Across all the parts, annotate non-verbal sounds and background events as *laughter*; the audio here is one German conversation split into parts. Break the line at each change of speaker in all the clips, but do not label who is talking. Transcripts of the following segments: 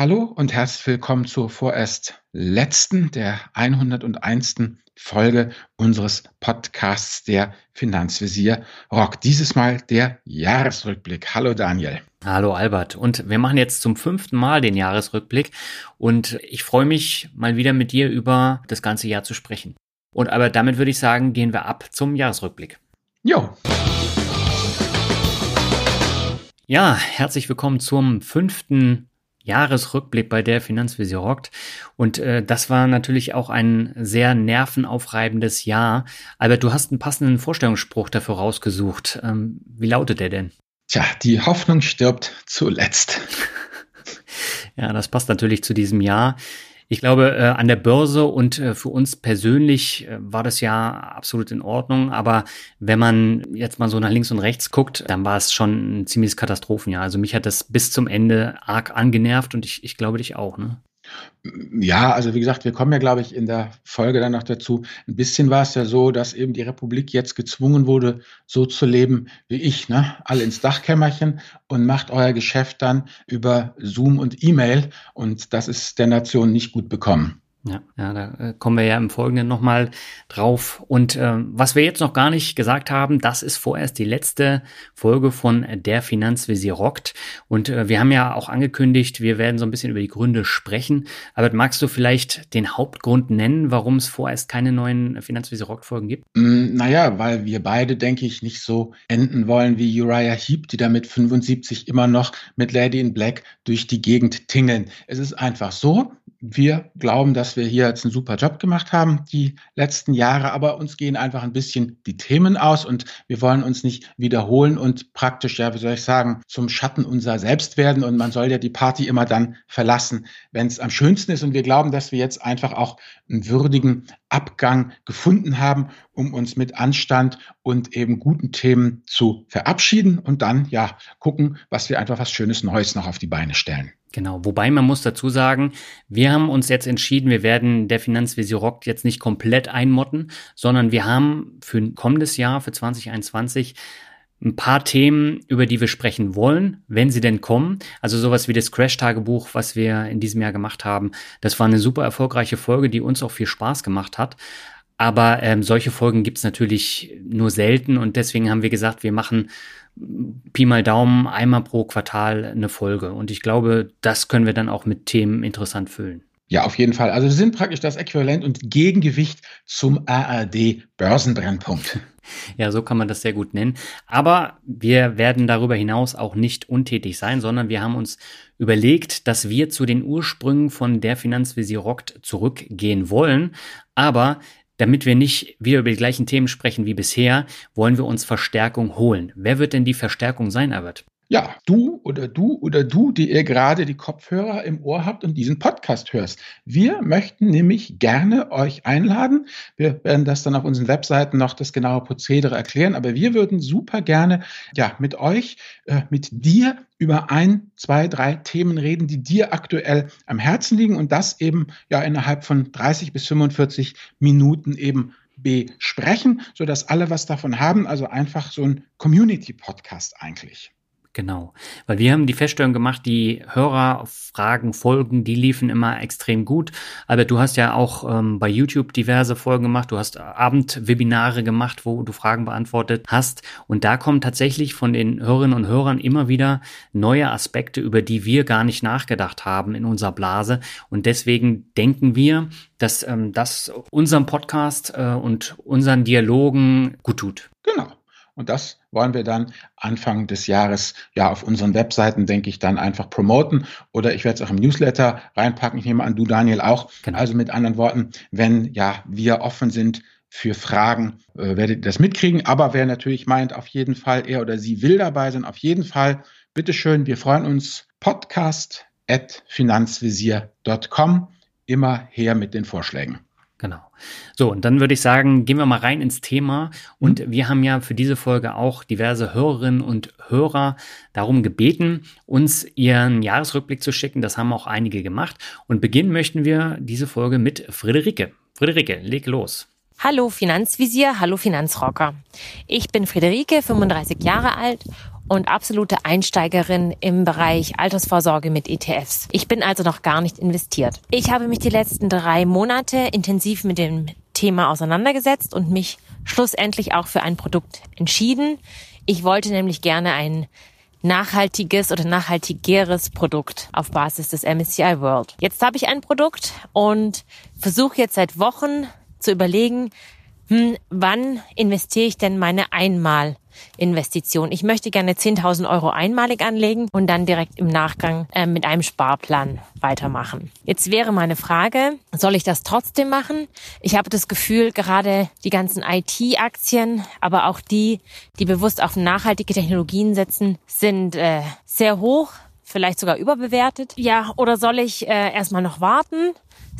Hallo und herzlich willkommen zur vorerst letzten, der 101. Folge unseres Podcasts der Finanzvisier Rock. Dieses Mal der Jahresrückblick. Hallo Daniel.
Hallo Albert. Und wir machen jetzt zum fünften Mal den Jahresrückblick und ich freue mich mal wieder mit dir über das ganze Jahr zu sprechen. Und aber damit würde ich sagen, gehen wir ab zum Jahresrückblick.
Jo.
Ja, herzlich willkommen zum fünften Jahresrückblick bei der Finanzvisier rockt. Und äh, das war natürlich auch ein sehr nervenaufreibendes Jahr. Albert, du hast einen passenden Vorstellungsspruch dafür rausgesucht. Ähm, wie lautet der denn?
Tja, die Hoffnung stirbt zuletzt. *laughs*
ja, das passt natürlich zu diesem Jahr. Ich glaube, äh, an der Börse und äh, für uns persönlich äh, war das ja absolut in Ordnung. Aber wenn man jetzt mal so nach links und rechts guckt, dann war es schon ein ziemliches Katastrophenjahr. Also mich hat das bis zum Ende arg angenervt und ich, ich glaube dich auch. Ne?
Ja, also wie gesagt, wir kommen ja, glaube ich, in der Folge dann noch dazu. Ein bisschen war es ja so, dass eben die Republik jetzt gezwungen wurde, so zu leben wie ich, ne? Alle ins Dachkämmerchen und macht euer Geschäft dann über Zoom und E-Mail. Und das ist der Nation nicht gut bekommen.
Ja, ja, da äh, kommen wir ja im Folgenden nochmal drauf. Und äh, was wir jetzt noch gar nicht gesagt haben, das ist vorerst die letzte Folge von Der Finanzvisier rockt. Und äh, wir haben ja auch angekündigt, wir werden so ein bisschen über die Gründe sprechen. Aber magst du vielleicht den Hauptgrund nennen, warum es vorerst keine neuen Finanzvisier rockt Folgen gibt?
Mm, naja, weil wir beide, denke ich, nicht so enden wollen wie Uriah Heep, die da mit 75 immer noch mit Lady in Black durch die Gegend tingeln. Es ist einfach so, wir glauben, dass wir hier jetzt einen super Job gemacht haben die letzten Jahre, aber uns gehen einfach ein bisschen die Themen aus und wir wollen uns nicht wiederholen und praktisch, ja, wie soll ich sagen, zum Schatten unser Selbst werden und man soll ja die Party immer dann verlassen, wenn es am schönsten ist und wir glauben, dass wir jetzt einfach auch einen würdigen Abgang gefunden haben, um uns mit Anstand und eben guten Themen zu verabschieden und dann, ja, gucken, was wir einfach was Schönes Neues noch auf die Beine stellen.
Genau, wobei man muss dazu sagen, wir haben uns jetzt entschieden, wir werden der Finanzvisier Rock jetzt nicht komplett einmotten, sondern wir haben für ein kommendes Jahr, für 2021, ein paar Themen, über die wir sprechen wollen, wenn sie denn kommen. Also sowas wie das Crash-Tagebuch, was wir in diesem Jahr gemacht haben. Das war eine super erfolgreiche Folge, die uns auch viel Spaß gemacht hat. Aber ähm, solche Folgen gibt's natürlich nur selten und deswegen haben wir gesagt, wir machen Pi mal Daumen einmal pro Quartal eine Folge. Und ich glaube, das können wir dann auch mit Themen interessant füllen.
Ja, auf jeden Fall. Also wir sind praktisch das Äquivalent und Gegengewicht zum ARD Börsenbrennpunkt. *laughs*
Ja, so kann man das sehr gut nennen. Aber wir werden darüber hinaus auch nicht untätig sein, sondern wir haben uns überlegt, dass wir zu den Ursprüngen von der Finanzvisier rockt zurückgehen wollen. Aber damit wir nicht wieder über die gleichen Themen sprechen wie bisher, wollen wir uns Verstärkung holen. Wer wird denn die Verstärkung sein, Albert?
Ja, du oder du oder du, die ihr gerade die Kopfhörer im Ohr habt und diesen Podcast hörst. Wir möchten nämlich gerne euch einladen. Wir werden das dann auf unseren Webseiten noch das genaue Prozedere erklären, aber wir würden super gerne ja mit euch, äh, mit dir über ein, zwei, drei Themen reden, die dir aktuell am Herzen liegen und das eben ja innerhalb von 30 bis 45 Minuten eben besprechen, sodass alle was davon haben. Also einfach so ein Community-Podcast eigentlich.
Genau, weil wir haben die Feststellung gemacht, die Hörerfragen, Folgen, die liefen immer extrem gut. Aber du hast ja auch ähm, bei YouTube diverse Folgen gemacht, du hast Abendwebinare gemacht, wo du Fragen beantwortet hast. Und da kommen tatsächlich von den Hörerinnen und Hörern immer wieder neue Aspekte, über die wir gar nicht nachgedacht haben in unserer Blase. Und deswegen denken wir, dass ähm, das unserem Podcast äh, und unseren Dialogen gut tut.
Genau. Und das wollen wir dann Anfang des Jahres ja auf unseren Webseiten, denke ich, dann einfach promoten. Oder ich werde es auch im Newsletter reinpacken. Ich nehme an, du Daniel auch. Genau. Also mit anderen Worten, wenn ja wir offen sind für Fragen, äh, werdet ihr das mitkriegen. Aber wer natürlich meint, auf jeden Fall, er oder sie will dabei sein, auf jeden Fall, bitteschön, wir freuen uns. Podcast at finanzvisier.com. Immer her mit den Vorschlägen.
Genau. So, und dann würde ich sagen, gehen wir mal rein ins Thema. Und mhm. wir haben ja für diese Folge auch diverse Hörerinnen und Hörer darum gebeten, uns ihren Jahresrückblick zu schicken. Das haben auch einige gemacht. Und beginnen möchten wir diese Folge mit Friederike. Friederike, leg los.
Hallo Finanzvisier, hallo Finanzrocker. Ich bin Friederike, 35 Jahre alt und absolute Einsteigerin im Bereich Altersvorsorge mit ETFs. Ich bin also noch gar nicht investiert. Ich habe mich die letzten drei Monate intensiv mit dem Thema auseinandergesetzt und mich schlussendlich auch für ein Produkt entschieden. Ich wollte nämlich gerne ein nachhaltiges oder nachhaltigeres Produkt auf Basis des MSCI World. Jetzt habe ich ein Produkt und versuche jetzt seit Wochen zu überlegen, hm, wann investiere ich denn meine einmal Investition. Ich möchte gerne 10.000 Euro einmalig anlegen und dann direkt im Nachgang äh, mit einem Sparplan weitermachen. Jetzt wäre meine Frage, soll ich das trotzdem machen? Ich habe das Gefühl, gerade die ganzen IT-Aktien, aber auch die, die bewusst auf nachhaltige Technologien setzen, sind äh, sehr hoch vielleicht sogar überbewertet. Ja, oder soll ich äh, erstmal noch warten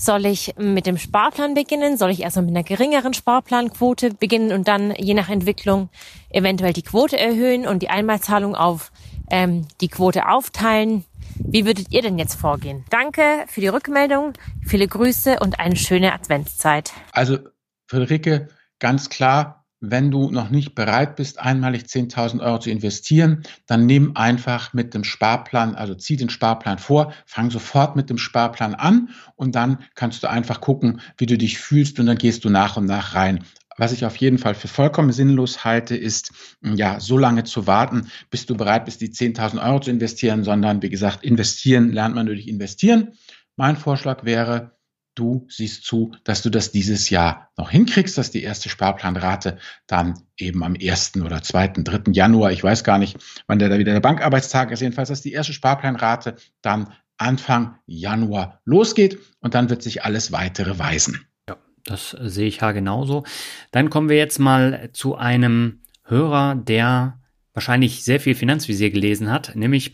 soll ich mit dem Sparplan beginnen? Soll ich erstmal mit einer geringeren Sparplanquote beginnen und dann je nach Entwicklung eventuell die Quote erhöhen und die Einmalzahlung auf ähm, die Quote aufteilen? Wie würdet ihr denn jetzt vorgehen? Danke für die Rückmeldung, viele Grüße und eine schöne Adventszeit.
Also Friederike, ganz klar, wenn du noch nicht bereit bist, einmalig 10.000 Euro zu investieren, dann nimm einfach mit dem Sparplan, also zieh den Sparplan vor, fang sofort mit dem Sparplan an und dann kannst du einfach gucken, wie du dich fühlst und dann gehst du nach und nach rein. Was ich auf jeden Fall für vollkommen sinnlos halte, ist, ja, so lange zu warten, bis du bereit bist, die 10.000 Euro zu investieren, sondern wie gesagt, investieren lernt man durch investieren. Mein Vorschlag wäre, du siehst zu, dass du das dieses Jahr noch hinkriegst, dass die erste Sparplanrate dann eben am 1. oder 2., 3. Januar, ich weiß gar nicht, wann der da wieder der Bankarbeitstag ist, jedenfalls, dass die erste Sparplanrate dann Anfang Januar losgeht und dann wird sich alles weitere weisen.
Ja, das sehe ich ja genauso. Dann kommen wir jetzt mal zu einem Hörer, der wahrscheinlich sehr viel Finanzvisier gelesen hat, nämlich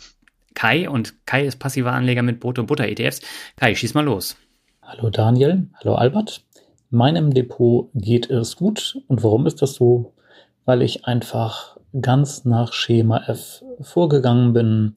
Kai und Kai ist passiver Anleger mit Brot- und Butter-ETFs. Kai, schieß mal los.
Hallo Daniel, hallo Albert. Meinem Depot geht es gut. Und warum ist das so? Weil ich einfach ganz nach Schema F vorgegangen bin,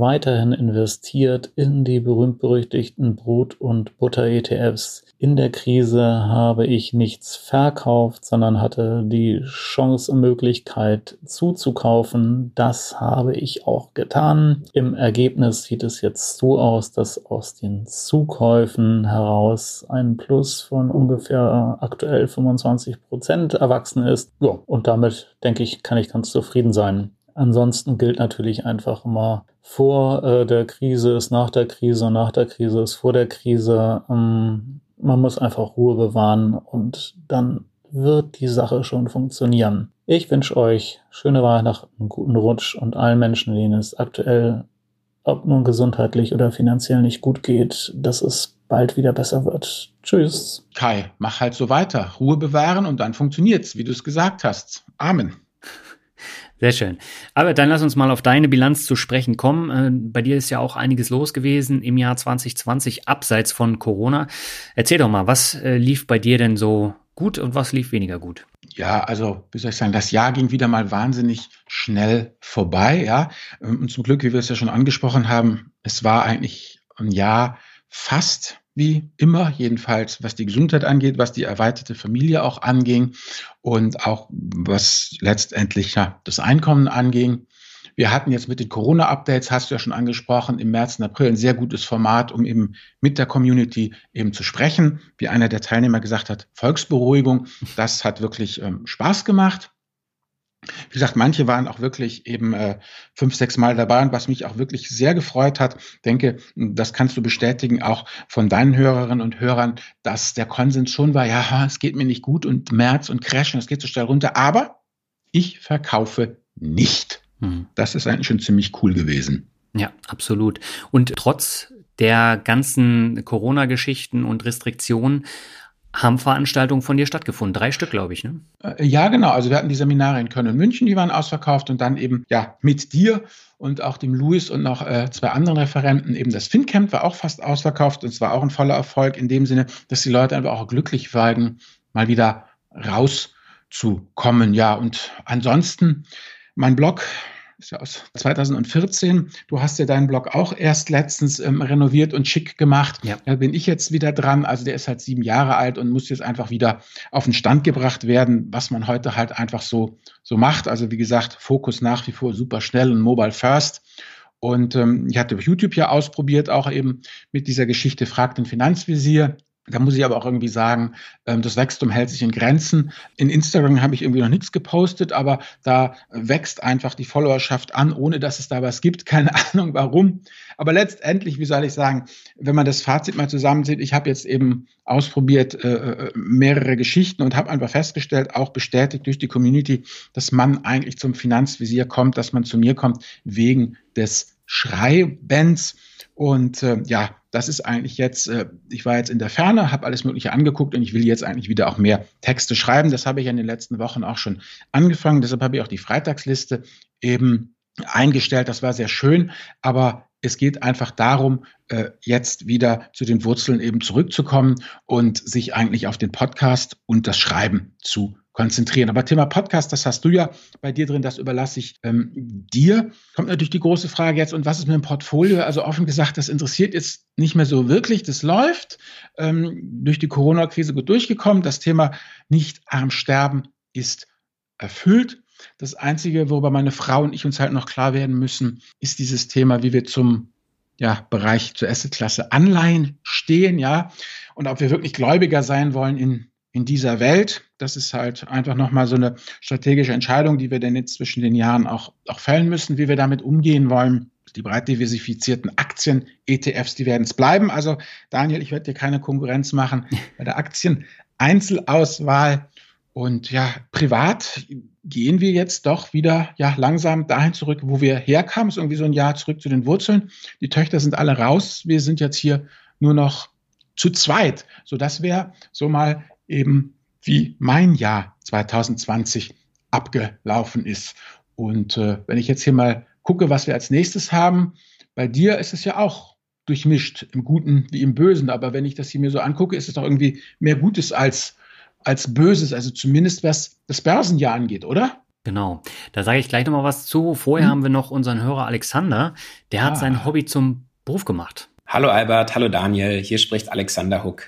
weiterhin investiert in die berühmt-berüchtigten Brot- und Butter-ETFs. In der Krise habe ich nichts verkauft, sondern hatte die Chance und Möglichkeit zuzukaufen. Das habe ich auch getan. Im Ergebnis sieht es jetzt so aus, dass aus den Zukäufen heraus ein Plus von ungefähr aktuell 25 Prozent erwachsen ist. Ja, und damit denke ich, kann ich ganz zufrieden sein. Ansonsten gilt natürlich einfach immer vor äh, der Krise ist nach der Krise, nach der Krise ist vor der Krise. Ähm, man muss einfach Ruhe bewahren und dann wird die Sache schon funktionieren. Ich wünsche euch schöne Weihnachten, einen guten Rutsch und allen Menschen, denen es aktuell, ob nun gesundheitlich oder finanziell nicht gut geht, dass es bald wieder besser wird. Tschüss.
Kai, mach halt so weiter. Ruhe bewahren und dann funktioniert's, wie du es gesagt hast. Amen.
Sehr schön. Aber dann lass uns mal auf deine Bilanz zu sprechen kommen. Äh, bei dir ist ja auch einiges los gewesen im Jahr 2020, abseits von Corona. Erzähl doch mal, was äh, lief bei dir denn so gut und was lief weniger gut?
Ja, also, wie soll ich sagen, das Jahr ging wieder mal wahnsinnig schnell vorbei, ja. Und zum Glück, wie wir es ja schon angesprochen haben, es war eigentlich ein Jahr fast wie immer, jedenfalls was die Gesundheit angeht, was die erweiterte Familie auch anging und auch was letztendlich ja, das Einkommen anging. Wir hatten jetzt mit den Corona-Updates, hast du ja schon angesprochen, im März und April ein sehr gutes Format, um eben mit der Community eben zu sprechen. Wie einer der Teilnehmer gesagt hat, Volksberuhigung, das hat wirklich ähm, Spaß gemacht. Wie gesagt, manche waren auch wirklich eben äh, fünf, sechs Mal dabei und was mich auch wirklich sehr gefreut hat, denke, das kannst du bestätigen, auch von deinen Hörerinnen und Hörern, dass der Konsens schon war, ja, es geht mir nicht gut und März und Crash und es geht so schnell runter, aber ich verkaufe nicht. Mhm. Das ist eigentlich schon ziemlich cool gewesen.
Ja, absolut. Und trotz der ganzen Corona-Geschichten und Restriktionen haben Veranstaltungen von dir stattgefunden. Drei Stück, glaube ich, ne?
Äh, ja, genau. Also wir hatten die Seminare in Köln und München, die waren ausverkauft und dann eben ja mit dir und auch dem Louis und noch äh, zwei anderen Referenten. Eben das FinCamp war auch fast ausverkauft und es war auch ein voller Erfolg in dem Sinne, dass die Leute einfach auch glücklich waren, mal wieder rauszukommen. Ja, und ansonsten mein Blog ist ja aus 2014. Du hast ja deinen Blog auch erst letztens ähm, renoviert und schick gemacht. Ja. Da bin ich jetzt wieder dran. Also der ist halt sieben Jahre alt und muss jetzt einfach wieder auf den Stand gebracht werden, was man heute halt einfach so, so macht. Also wie gesagt, Fokus nach wie vor super schnell und mobile first. Und ähm, ich hatte YouTube ja ausprobiert, auch eben mit dieser Geschichte Fragt den Finanzvisier. Da muss ich aber auch irgendwie sagen, ähm, das Wachstum hält sich in Grenzen. In Instagram habe ich irgendwie noch nichts gepostet, aber da wächst einfach die Followerschaft an, ohne dass es da was gibt. *laughs* Keine Ahnung warum. Aber letztendlich, wie soll ich sagen, wenn man das Fazit mal zusammenzieht, ich habe jetzt eben ausprobiert äh, äh, mehrere Geschichten und habe einfach festgestellt, auch bestätigt durch die Community, dass man eigentlich zum Finanzvisier kommt, dass man zu mir kommt wegen des Schreibens. Und äh, ja, das ist eigentlich jetzt, äh, ich war jetzt in der Ferne, habe alles Mögliche angeguckt und ich will jetzt eigentlich wieder auch mehr Texte schreiben. Das habe ich in den letzten Wochen auch schon angefangen. Deshalb habe ich auch die Freitagsliste eben eingestellt. Das war sehr schön, aber es geht einfach darum, äh, jetzt wieder zu den Wurzeln eben zurückzukommen und sich eigentlich auf den Podcast und das Schreiben zu konzentrieren. Aber Thema Podcast, das hast du ja bei dir drin, das überlasse ich ähm, dir. Kommt natürlich die große Frage jetzt, und was ist mit dem Portfolio? Also offen gesagt, das interessiert jetzt nicht mehr so wirklich. Das läuft ähm, durch die Corona-Krise gut durchgekommen. Das Thema nicht arm sterben ist erfüllt. Das Einzige, worüber meine Frau und ich uns halt noch klar werden müssen, ist dieses Thema, wie wir zum ja, Bereich zur Assetklasse Anleihen stehen, ja, und ob wir wirklich Gläubiger sein wollen in in dieser Welt. Das ist halt einfach nochmal so eine strategische Entscheidung, die wir denn jetzt zwischen den Jahren auch, auch fällen müssen, wie wir damit umgehen wollen. Die breit diversifizierten Aktien, ETFs, die werden es bleiben. Also Daniel, ich werde dir keine Konkurrenz machen *laughs* bei der Aktien-Einzelauswahl. Und ja, privat gehen wir jetzt doch wieder ja langsam dahin zurück, wo wir herkamen. Es ist irgendwie so ein Jahr zurück zu den Wurzeln. Die Töchter sind alle raus. Wir sind jetzt hier nur noch zu zweit. So, das wäre so mal eben wie mein Jahr 2020 abgelaufen ist. Und äh, wenn ich jetzt hier mal gucke, was wir als nächstes haben, bei dir ist es ja auch durchmischt, im Guten wie im Bösen. Aber wenn ich das hier mir so angucke, ist es doch irgendwie mehr Gutes als, als Böses. Also zumindest was das Börsenjahr angeht, oder?
Genau. Da sage ich gleich nochmal was zu. Vorher hm. haben wir noch unseren Hörer Alexander. Der hat ah. sein Hobby zum Beruf gemacht.
Hallo Albert, hallo Daniel. Hier spricht Alexander Huck.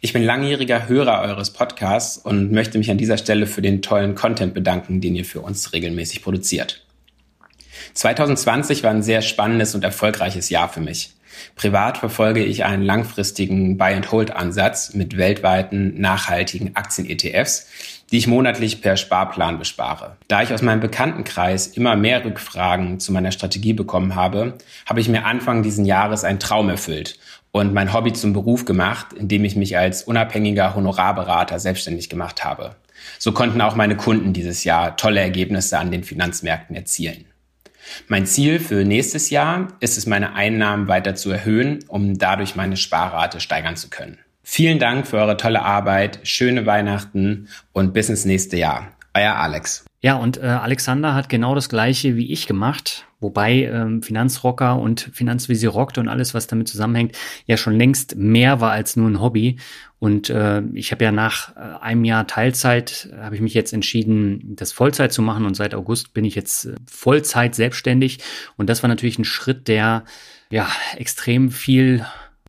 Ich bin langjähriger Hörer eures Podcasts und möchte mich an dieser Stelle für den tollen Content bedanken, den ihr für uns regelmäßig produziert. 2020 war ein sehr spannendes und erfolgreiches Jahr für mich. Privat verfolge ich einen langfristigen Buy-and-Hold-Ansatz mit weltweiten nachhaltigen Aktien-ETFs, die ich monatlich per Sparplan bespare. Da ich aus meinem Bekanntenkreis immer mehr Rückfragen zu meiner Strategie bekommen habe, habe ich mir Anfang diesen Jahres einen Traum erfüllt und mein Hobby zum Beruf gemacht, indem ich mich als unabhängiger Honorarberater selbstständig gemacht habe. So konnten auch meine Kunden dieses Jahr tolle Ergebnisse an den Finanzmärkten erzielen. Mein Ziel für nächstes Jahr ist es, meine Einnahmen weiter zu erhöhen, um dadurch meine Sparrate steigern zu können. Vielen Dank für eure tolle Arbeit, schöne Weihnachten und bis ins nächste Jahr. Euer Alex.
Ja, und äh, Alexander hat genau das gleiche wie ich gemacht, wobei ähm, Finanzrocker und Finanzvisier rockt und alles, was damit zusammenhängt, ja schon längst mehr war als nur ein Hobby. Und äh, ich habe ja nach äh, einem Jahr Teilzeit, äh, habe ich mich jetzt entschieden, das Vollzeit zu machen und seit August bin ich jetzt äh, Vollzeit selbstständig. Und das war natürlich ein Schritt, der ja extrem viel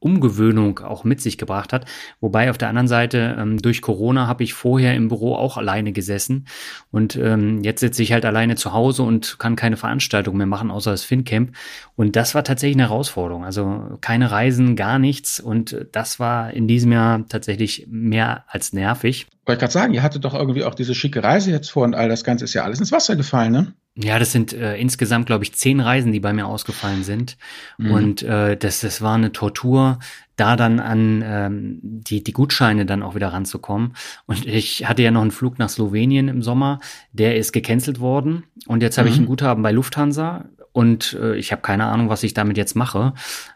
Umgewöhnung auch mit sich gebracht hat. Wobei auf der anderen Seite, ähm, durch Corona habe ich vorher im Büro auch alleine gesessen und ähm, jetzt sitze ich halt alleine zu Hause und kann keine Veranstaltung mehr machen, außer das FinCamp. Und das war tatsächlich eine Herausforderung. Also keine Reisen, gar nichts. Und das war in diesem Jahr tatsächlich mehr als nervig.
Wollte gerade sagen, ihr hattet doch irgendwie auch diese schicke Reise jetzt vor und all das Ganze ist ja alles ins Wasser gefallen, ne?
Ja, das sind äh, insgesamt, glaube ich, zehn Reisen, die bei mir ausgefallen sind. Mhm. Und äh, das, das war eine Tortur, da dann an ähm, die, die Gutscheine dann auch wieder ranzukommen. Und ich hatte ja noch einen Flug nach Slowenien im Sommer, der ist gecancelt worden. Und jetzt habe mhm. ich ein Guthaben bei Lufthansa. Und äh, ich habe keine Ahnung, was ich damit jetzt mache,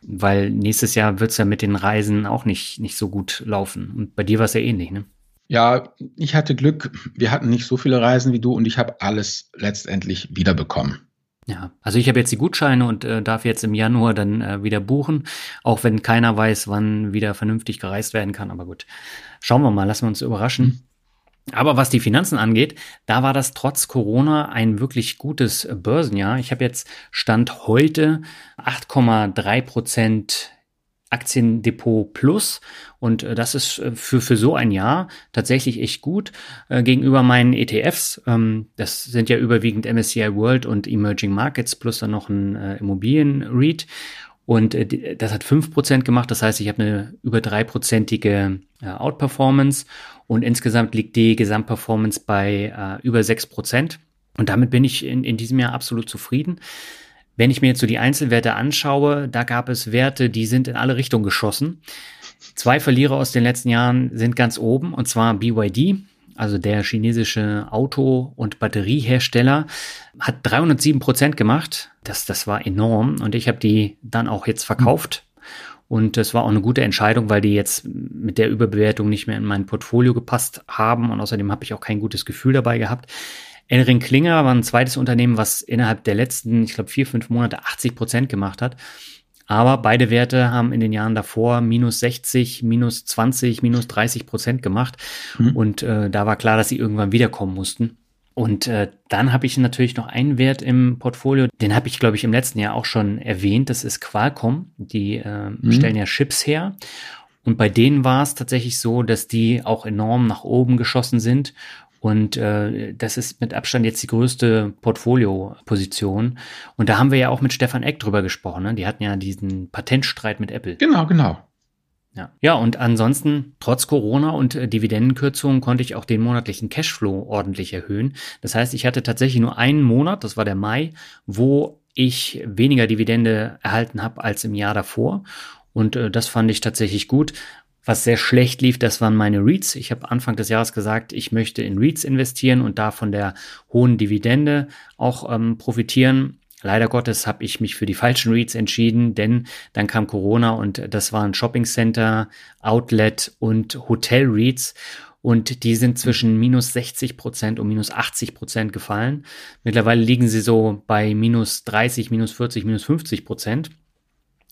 weil nächstes Jahr wird's ja mit den Reisen auch nicht, nicht so gut laufen. Und bei dir war es ja ähnlich, ne?
Ja, ich hatte Glück. Wir hatten nicht so viele Reisen wie du und ich habe alles letztendlich wiederbekommen.
Ja, also ich habe jetzt die Gutscheine und äh, darf jetzt im Januar dann äh, wieder buchen, auch wenn keiner weiß, wann wieder vernünftig gereist werden kann. Aber gut, schauen wir mal, lassen wir uns überraschen. Aber was die Finanzen angeht, da war das trotz Corona ein wirklich gutes Börsenjahr. Ich habe jetzt Stand heute 8,3 Prozent Aktiendepot Plus und äh, das ist äh, für, für so ein Jahr tatsächlich echt gut äh, gegenüber meinen ETFs. Ähm, das sind ja überwiegend MSCI World und Emerging Markets plus dann noch ein äh, Immobilien-REIT und äh, das hat fünf Prozent gemacht, das heißt, ich habe eine über dreiprozentige äh, Outperformance und insgesamt liegt die Gesamtperformance bei äh, über sechs Prozent. Und damit bin ich in, in diesem Jahr absolut zufrieden. Wenn ich mir jetzt so die Einzelwerte anschaue, da gab es Werte, die sind in alle Richtungen geschossen. Zwei Verlierer aus den letzten Jahren sind ganz oben, und zwar BYD also der chinesische Auto- und Batteriehersteller, hat 307 Prozent gemacht. Das, das war enorm. Und ich habe die dann auch jetzt verkauft. Und das war auch eine gute Entscheidung, weil die jetzt mit der Überbewertung nicht mehr in mein Portfolio gepasst haben. Und außerdem habe ich auch kein gutes Gefühl dabei gehabt. Enring Klinger war ein zweites Unternehmen, was innerhalb der letzten, ich glaube, vier, fünf Monate 80 Prozent gemacht hat. Aber beide Werte haben in den Jahren davor minus 60, minus 20, minus 30 Prozent gemacht. Mhm. Und äh, da war klar, dass sie irgendwann wiederkommen mussten. Und äh, dann habe ich natürlich noch einen Wert im Portfolio, den habe ich, glaube ich, im letzten Jahr auch schon erwähnt. Das ist Qualcomm. Die äh, mhm. stellen ja Chips her. Und bei denen war es tatsächlich so, dass die auch enorm nach oben geschossen sind und äh, das ist mit Abstand jetzt die größte Portfolio-Position. Und da haben wir ja auch mit Stefan Eck drüber gesprochen. Ne? Die hatten ja diesen Patentstreit mit Apple.
Genau, genau.
Ja. ja, und ansonsten, trotz Corona und äh, Dividendenkürzungen, konnte ich auch den monatlichen Cashflow ordentlich erhöhen. Das heißt, ich hatte tatsächlich nur einen Monat, das war der Mai, wo ich weniger Dividende erhalten habe als im Jahr davor. Und äh, das fand ich tatsächlich gut. Was sehr schlecht lief, das waren meine REITs. Ich habe Anfang des Jahres gesagt, ich möchte in REITs investieren und da von der hohen Dividende auch ähm, profitieren. Leider Gottes habe ich mich für die falschen REITs entschieden, denn dann kam Corona und das waren Shopping Center, Outlet und Hotel REITs und die sind zwischen minus 60 Prozent und minus 80 Prozent gefallen. Mittlerweile liegen sie so bei minus 30, minus 40, minus 50 Prozent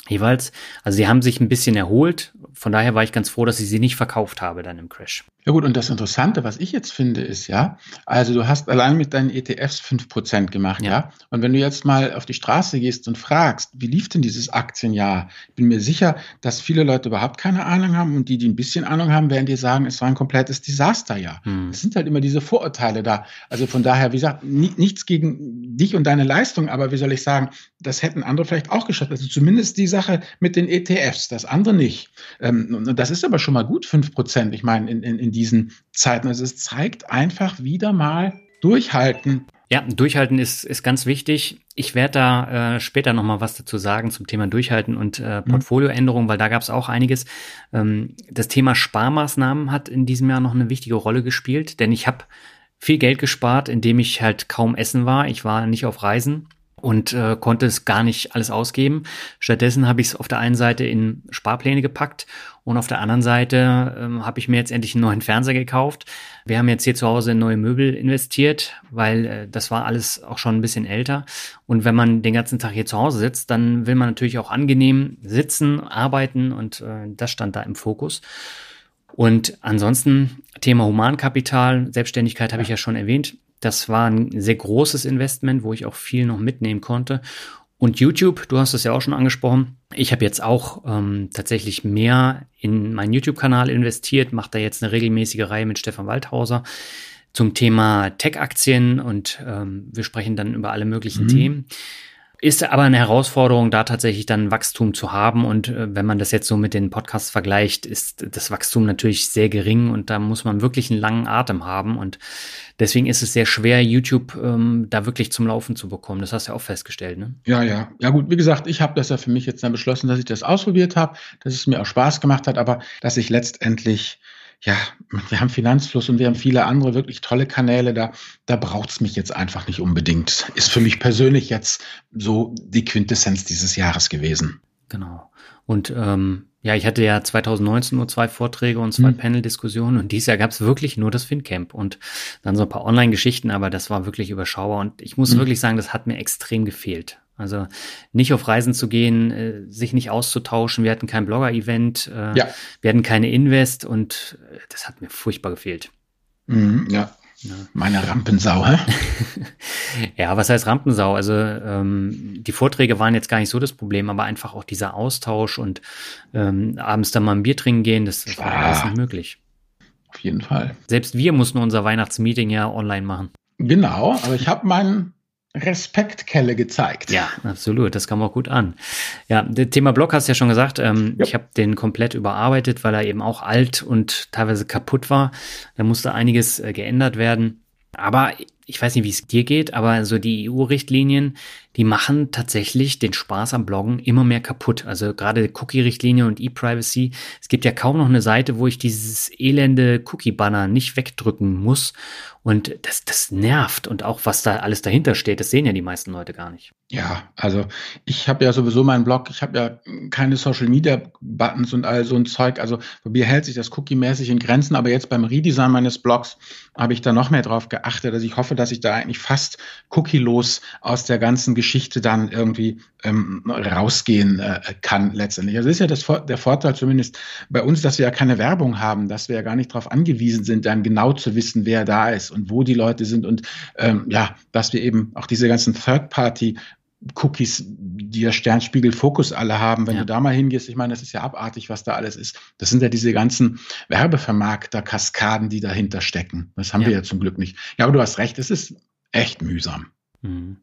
jeweils. Also sie haben sich ein bisschen erholt. Von daher war ich ganz froh, dass ich sie nicht verkauft habe dann im Crash.
Ja gut, und das Interessante, was ich jetzt finde, ist ja, also du hast allein mit deinen ETFs fünf Prozent gemacht, ja. ja. Und wenn du jetzt mal auf die Straße gehst und fragst, wie lief denn dieses Aktienjahr? Ich bin mir sicher, dass viele Leute überhaupt keine Ahnung haben und die, die ein bisschen Ahnung haben, werden dir sagen, es war ein komplettes Desasterjahr. Hm. Es sind halt immer diese Vorurteile da. Also von daher, wie gesagt, nichts gegen dich und deine Leistung, aber wie soll ich sagen, das hätten andere vielleicht auch geschafft. Also zumindest die Sache mit den ETFs, das andere nicht. Ähm, und das ist aber schon mal gut, fünf Prozent. Ich meine, in, in, in diesen Zeiten. Also es zeigt einfach wieder mal durchhalten.
Ja, durchhalten ist, ist ganz wichtig. Ich werde da äh, später noch mal was dazu sagen zum Thema Durchhalten und äh, mhm. Portfolioänderung, weil da gab es auch einiges. Ähm, das Thema Sparmaßnahmen hat in diesem Jahr noch eine wichtige Rolle gespielt, denn ich habe viel Geld gespart, indem ich halt kaum essen war. Ich war nicht auf Reisen und äh, konnte es gar nicht alles ausgeben. Stattdessen habe ich es auf der einen Seite in Sparpläne gepackt und auf der anderen Seite ähm, habe ich mir jetzt endlich einen neuen Fernseher gekauft. Wir haben jetzt hier zu Hause in neue Möbel investiert, weil äh, das war alles auch schon ein bisschen älter. Und wenn man den ganzen Tag hier zu Hause sitzt, dann will man natürlich auch angenehm sitzen, arbeiten und äh, das stand da im Fokus. Und ansonsten Thema Humankapital, Selbstständigkeit habe ich ja schon erwähnt. Das war ein sehr großes Investment, wo ich auch viel noch mitnehmen konnte. Und YouTube, du hast es ja auch schon angesprochen. Ich habe jetzt auch ähm, tatsächlich mehr in meinen YouTube-Kanal investiert, mache da jetzt eine regelmäßige Reihe mit Stefan Waldhauser zum Thema Tech-Aktien und ähm, wir sprechen dann über alle möglichen mhm. Themen. Ist aber eine Herausforderung, da tatsächlich dann Wachstum zu haben. Und äh, wenn man das jetzt so mit den Podcasts vergleicht, ist das Wachstum natürlich sehr gering und da muss man wirklich einen langen Atem haben. Und deswegen ist es sehr schwer, YouTube ähm, da wirklich zum Laufen zu bekommen. Das hast du ja auch festgestellt, ne?
Ja, ja. Ja gut, wie gesagt, ich habe das ja für mich jetzt dann beschlossen, dass ich das ausprobiert habe, dass es mir auch Spaß gemacht hat, aber dass ich letztendlich ja, wir haben Finanzfluss und wir haben viele andere wirklich tolle Kanäle. Da, da braucht es mich jetzt einfach nicht unbedingt. Ist für mich persönlich jetzt so die Quintessenz dieses Jahres gewesen.
Genau. Und ähm, ja, ich hatte ja 2019 nur zwei Vorträge und zwei hm. Panel-Diskussionen und dieses Jahr gab es wirklich nur das FinCamp und dann so ein paar Online-Geschichten, aber das war wirklich überschaubar und ich muss hm. wirklich sagen, das hat mir extrem gefehlt. Also nicht auf Reisen zu gehen, äh, sich nicht auszutauschen. Wir hatten kein Blogger-Event, äh, ja. wir hatten keine Invest und äh, das hat mir furchtbar gefehlt.
Mhm, ja. Ja. Meine Rampensau, hä? *laughs*
ja, was heißt Rampensau? Also ähm, die Vorträge waren jetzt gar nicht so das Problem, aber einfach auch dieser Austausch und ähm, abends dann mal ein Bier trinken gehen, das, das war alles nicht möglich.
Auf jeden Fall.
Selbst wir mussten unser Weihnachtsmeeting ja online machen.
Genau, aber ich habe meinen Respektkelle gezeigt.
Ja, absolut. Das kam auch gut an. Ja, das Thema Blog hast du ja schon gesagt. Ähm, ja. Ich habe den komplett überarbeitet, weil er eben auch alt und teilweise kaputt war. Da musste einiges äh, geändert werden. Aber ich weiß nicht, wie es dir geht, aber so die EU-Richtlinien, die machen tatsächlich den Spaß am Bloggen immer mehr kaputt. Also gerade Cookie-Richtlinie und E-Privacy. Es gibt ja kaum noch eine Seite, wo ich dieses elende Cookie-Banner nicht wegdrücken muss. Und das, das nervt. Und auch was da alles dahinter steht, das sehen ja die meisten Leute gar nicht.
Ja, also ich habe ja sowieso meinen Blog, ich habe ja keine Social Media Buttons und all so ein Zeug. Also bei mir hält sich das cookie-mäßig in Grenzen, aber jetzt beim Redesign meines Blogs habe ich da noch mehr drauf geachtet. Also ich hoffe, dass ich da eigentlich fast cookie-los aus der ganzen Geschichte dann irgendwie ähm, rausgehen äh, kann letztendlich. Also das ist ja das, der Vorteil zumindest bei uns, dass wir ja keine Werbung haben, dass wir ja gar nicht darauf angewiesen sind, dann genau zu wissen, wer da ist und wo die Leute sind und ähm, ja, dass wir eben auch diese ganzen Third-Party Cookies, die ja Sternspiegel Fokus alle haben, wenn ja. du da mal hingehst, ich meine, das ist ja abartig, was da alles ist. Das sind ja diese ganzen Werbevermarkter-Kaskaden, die dahinter stecken. Das haben ja. wir ja zum Glück nicht. Ja, aber du hast recht, es ist echt mühsam.
Mhm.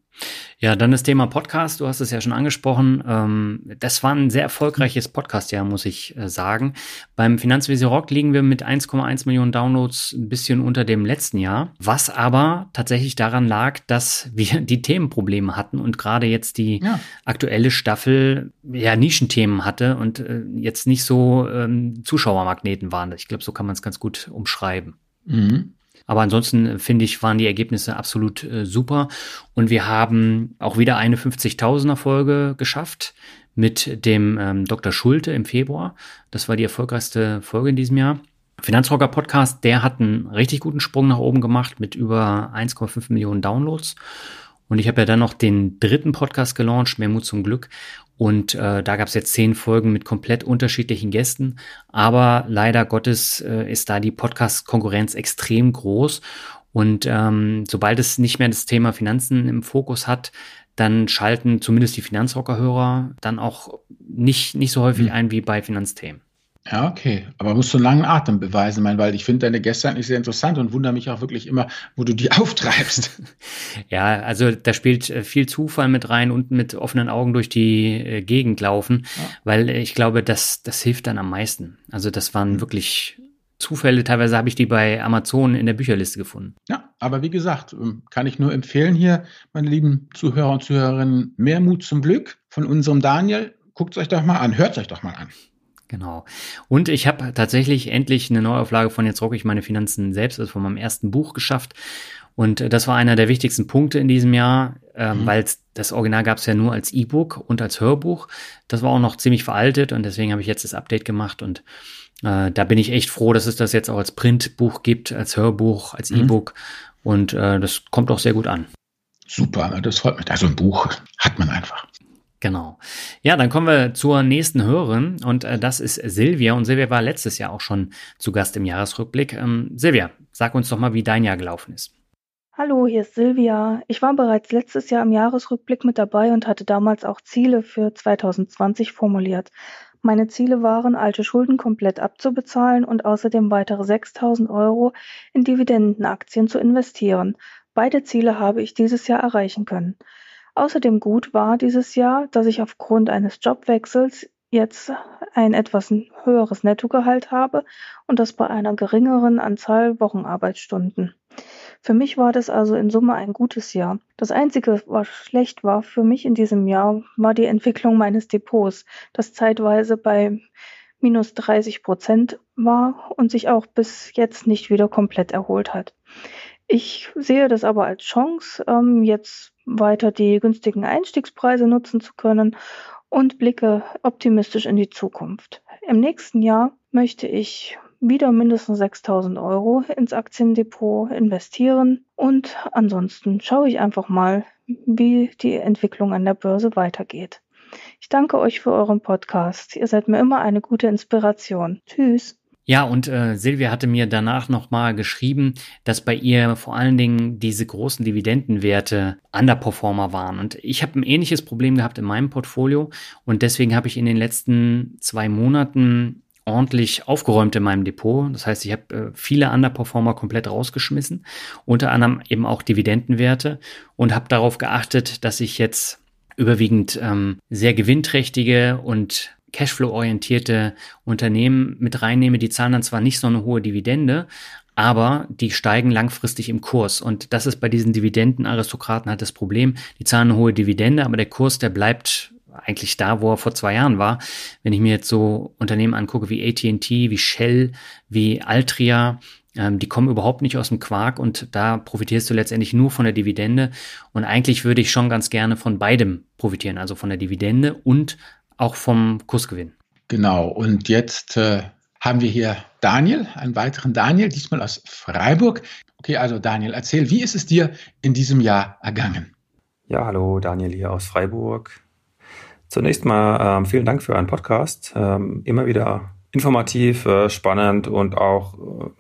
Ja, dann das Thema Podcast. Du hast es ja schon angesprochen. Ähm, das war ein sehr erfolgreiches Podcast-Jahr, muss ich äh, sagen. Beim Finanzvisier Rock liegen wir mit 1,1 Millionen Downloads ein bisschen unter dem letzten Jahr, was aber tatsächlich daran lag, dass wir *laughs* die Themenprobleme hatten und gerade jetzt die ja. aktuelle Staffel ja Nischenthemen hatte und äh, jetzt nicht so ähm, Zuschauermagneten waren. Ich glaube, so kann man es ganz gut umschreiben. Mhm. Aber ansonsten äh, finde ich, waren die Ergebnisse absolut äh, super. Und wir haben auch wieder eine 50.000er Folge geschafft mit dem ähm, Dr. Schulte im Februar. Das war die erfolgreichste Folge in diesem Jahr. Finanzrocker Podcast, der hat einen richtig guten Sprung nach oben gemacht mit über 1,5 Millionen Downloads. Und ich habe ja dann noch den dritten Podcast gelauncht, Mehr Mut zum Glück. Und äh, da gab es jetzt zehn Folgen mit komplett unterschiedlichen Gästen. Aber leider Gottes äh, ist da die Podcast-Konkurrenz extrem groß. Und ähm, sobald es nicht mehr das Thema Finanzen im Fokus hat, dann schalten zumindest die Finanzrocker-Hörer dann auch nicht, nicht so häufig mhm. ein wie bei Finanzthemen.
Ja, okay. Aber musst du einen langen Atem beweisen, mein, weil ich finde deine Gäste eigentlich sehr interessant und wundere mich auch wirklich immer, wo du die *laughs* auftreibst. *laughs*
Ja, also da spielt äh, viel Zufall mit rein und mit offenen Augen durch die äh, Gegend laufen, ja. weil ich glaube, das, das hilft dann am meisten. Also das waren mhm. wirklich Zufälle. Teilweise habe ich die bei Amazon in der Bücherliste gefunden.
Ja, aber wie gesagt, ähm, kann ich nur empfehlen hier, meine lieben Zuhörer und Zuhörerinnen, mehr Mut zum Glück von unserem Daniel. Guckt es euch doch mal an, hört es euch doch mal an.
Genau. Und ich habe tatsächlich endlich eine Neuauflage von Jetzt rocke ich meine Finanzen selbst, also von meinem ersten Buch geschafft. Und äh, das war einer der wichtigsten Punkte in diesem Jahr, äh, mhm. weil das Original gab es ja nur als E-Book und als Hörbuch. Das war auch noch ziemlich veraltet und deswegen habe ich jetzt das Update gemacht und äh, da bin ich echt froh, dass es das jetzt auch als Printbuch gibt, als Hörbuch, als mhm. E-Book und äh, das kommt auch sehr gut an.
Super, das freut mich. Also ein Buch hat man einfach.
Genau. Ja, dann kommen wir zur nächsten Hörerin und äh, das ist Silvia. Und Silvia war letztes Jahr auch schon zu Gast im Jahresrückblick. Ähm, Silvia, sag uns doch mal, wie dein Jahr gelaufen ist.
Hallo, hier ist Silvia. Ich war bereits letztes Jahr im Jahresrückblick mit dabei und hatte damals auch Ziele für 2020 formuliert. Meine Ziele waren, alte Schulden komplett abzubezahlen und außerdem weitere 6000 Euro in Dividendenaktien zu investieren. Beide Ziele habe ich dieses Jahr erreichen können. Außerdem gut war dieses Jahr, dass ich aufgrund eines Jobwechsels jetzt ein etwas höheres Nettogehalt habe und das bei einer geringeren Anzahl Wochenarbeitsstunden. Für mich war das also in Summe ein gutes Jahr. Das Einzige, was schlecht war für mich in diesem Jahr, war die Entwicklung meines Depots, das zeitweise bei minus 30 Prozent war und sich auch bis jetzt nicht wieder komplett erholt hat. Ich sehe das aber als Chance, ähm, jetzt weiter die günstigen Einstiegspreise nutzen zu können und blicke optimistisch in die Zukunft. Im nächsten Jahr möchte ich wieder mindestens 6000 Euro ins Aktiendepot investieren und ansonsten schaue ich einfach mal, wie die Entwicklung an der Börse weitergeht. Ich danke euch für euren Podcast. Ihr seid mir immer eine gute Inspiration. Tschüss.
Ja, und äh, Silvia hatte mir danach nochmal geschrieben, dass bei ihr vor allen Dingen diese großen Dividendenwerte Underperformer waren. Und ich habe ein ähnliches Problem gehabt in meinem Portfolio und deswegen habe ich in den letzten zwei Monaten ordentlich aufgeräumt in meinem Depot. Das heißt, ich habe äh, viele Underperformer komplett rausgeschmissen, unter anderem eben auch Dividendenwerte und habe darauf geachtet, dass ich jetzt überwiegend ähm, sehr gewinnträchtige und Cashflow-orientierte Unternehmen mit reinnehme, die zahlen dann zwar nicht so eine hohe Dividende, aber die steigen langfristig im Kurs. Und das ist bei diesen Dividendenaristokraten halt das Problem. Die zahlen eine hohe Dividende, aber der Kurs, der bleibt eigentlich da, wo er vor zwei Jahren war. Wenn ich mir jetzt so Unternehmen angucke wie AT&T, wie Shell, wie Altria, ähm, die kommen überhaupt nicht aus dem Quark und da profitierst du letztendlich nur von der Dividende. Und eigentlich würde ich schon ganz gerne von beidem profitieren, also von der Dividende und auch vom Kursgewinn.
Genau, und jetzt äh, haben wir hier Daniel, einen weiteren Daniel, diesmal aus Freiburg. Okay, also Daniel, erzähl, wie ist es dir in diesem Jahr ergangen?
Ja, hallo, Daniel hier aus Freiburg. Zunächst mal ähm, vielen Dank für einen Podcast. Ähm, immer wieder informativ, äh, spannend und auch äh,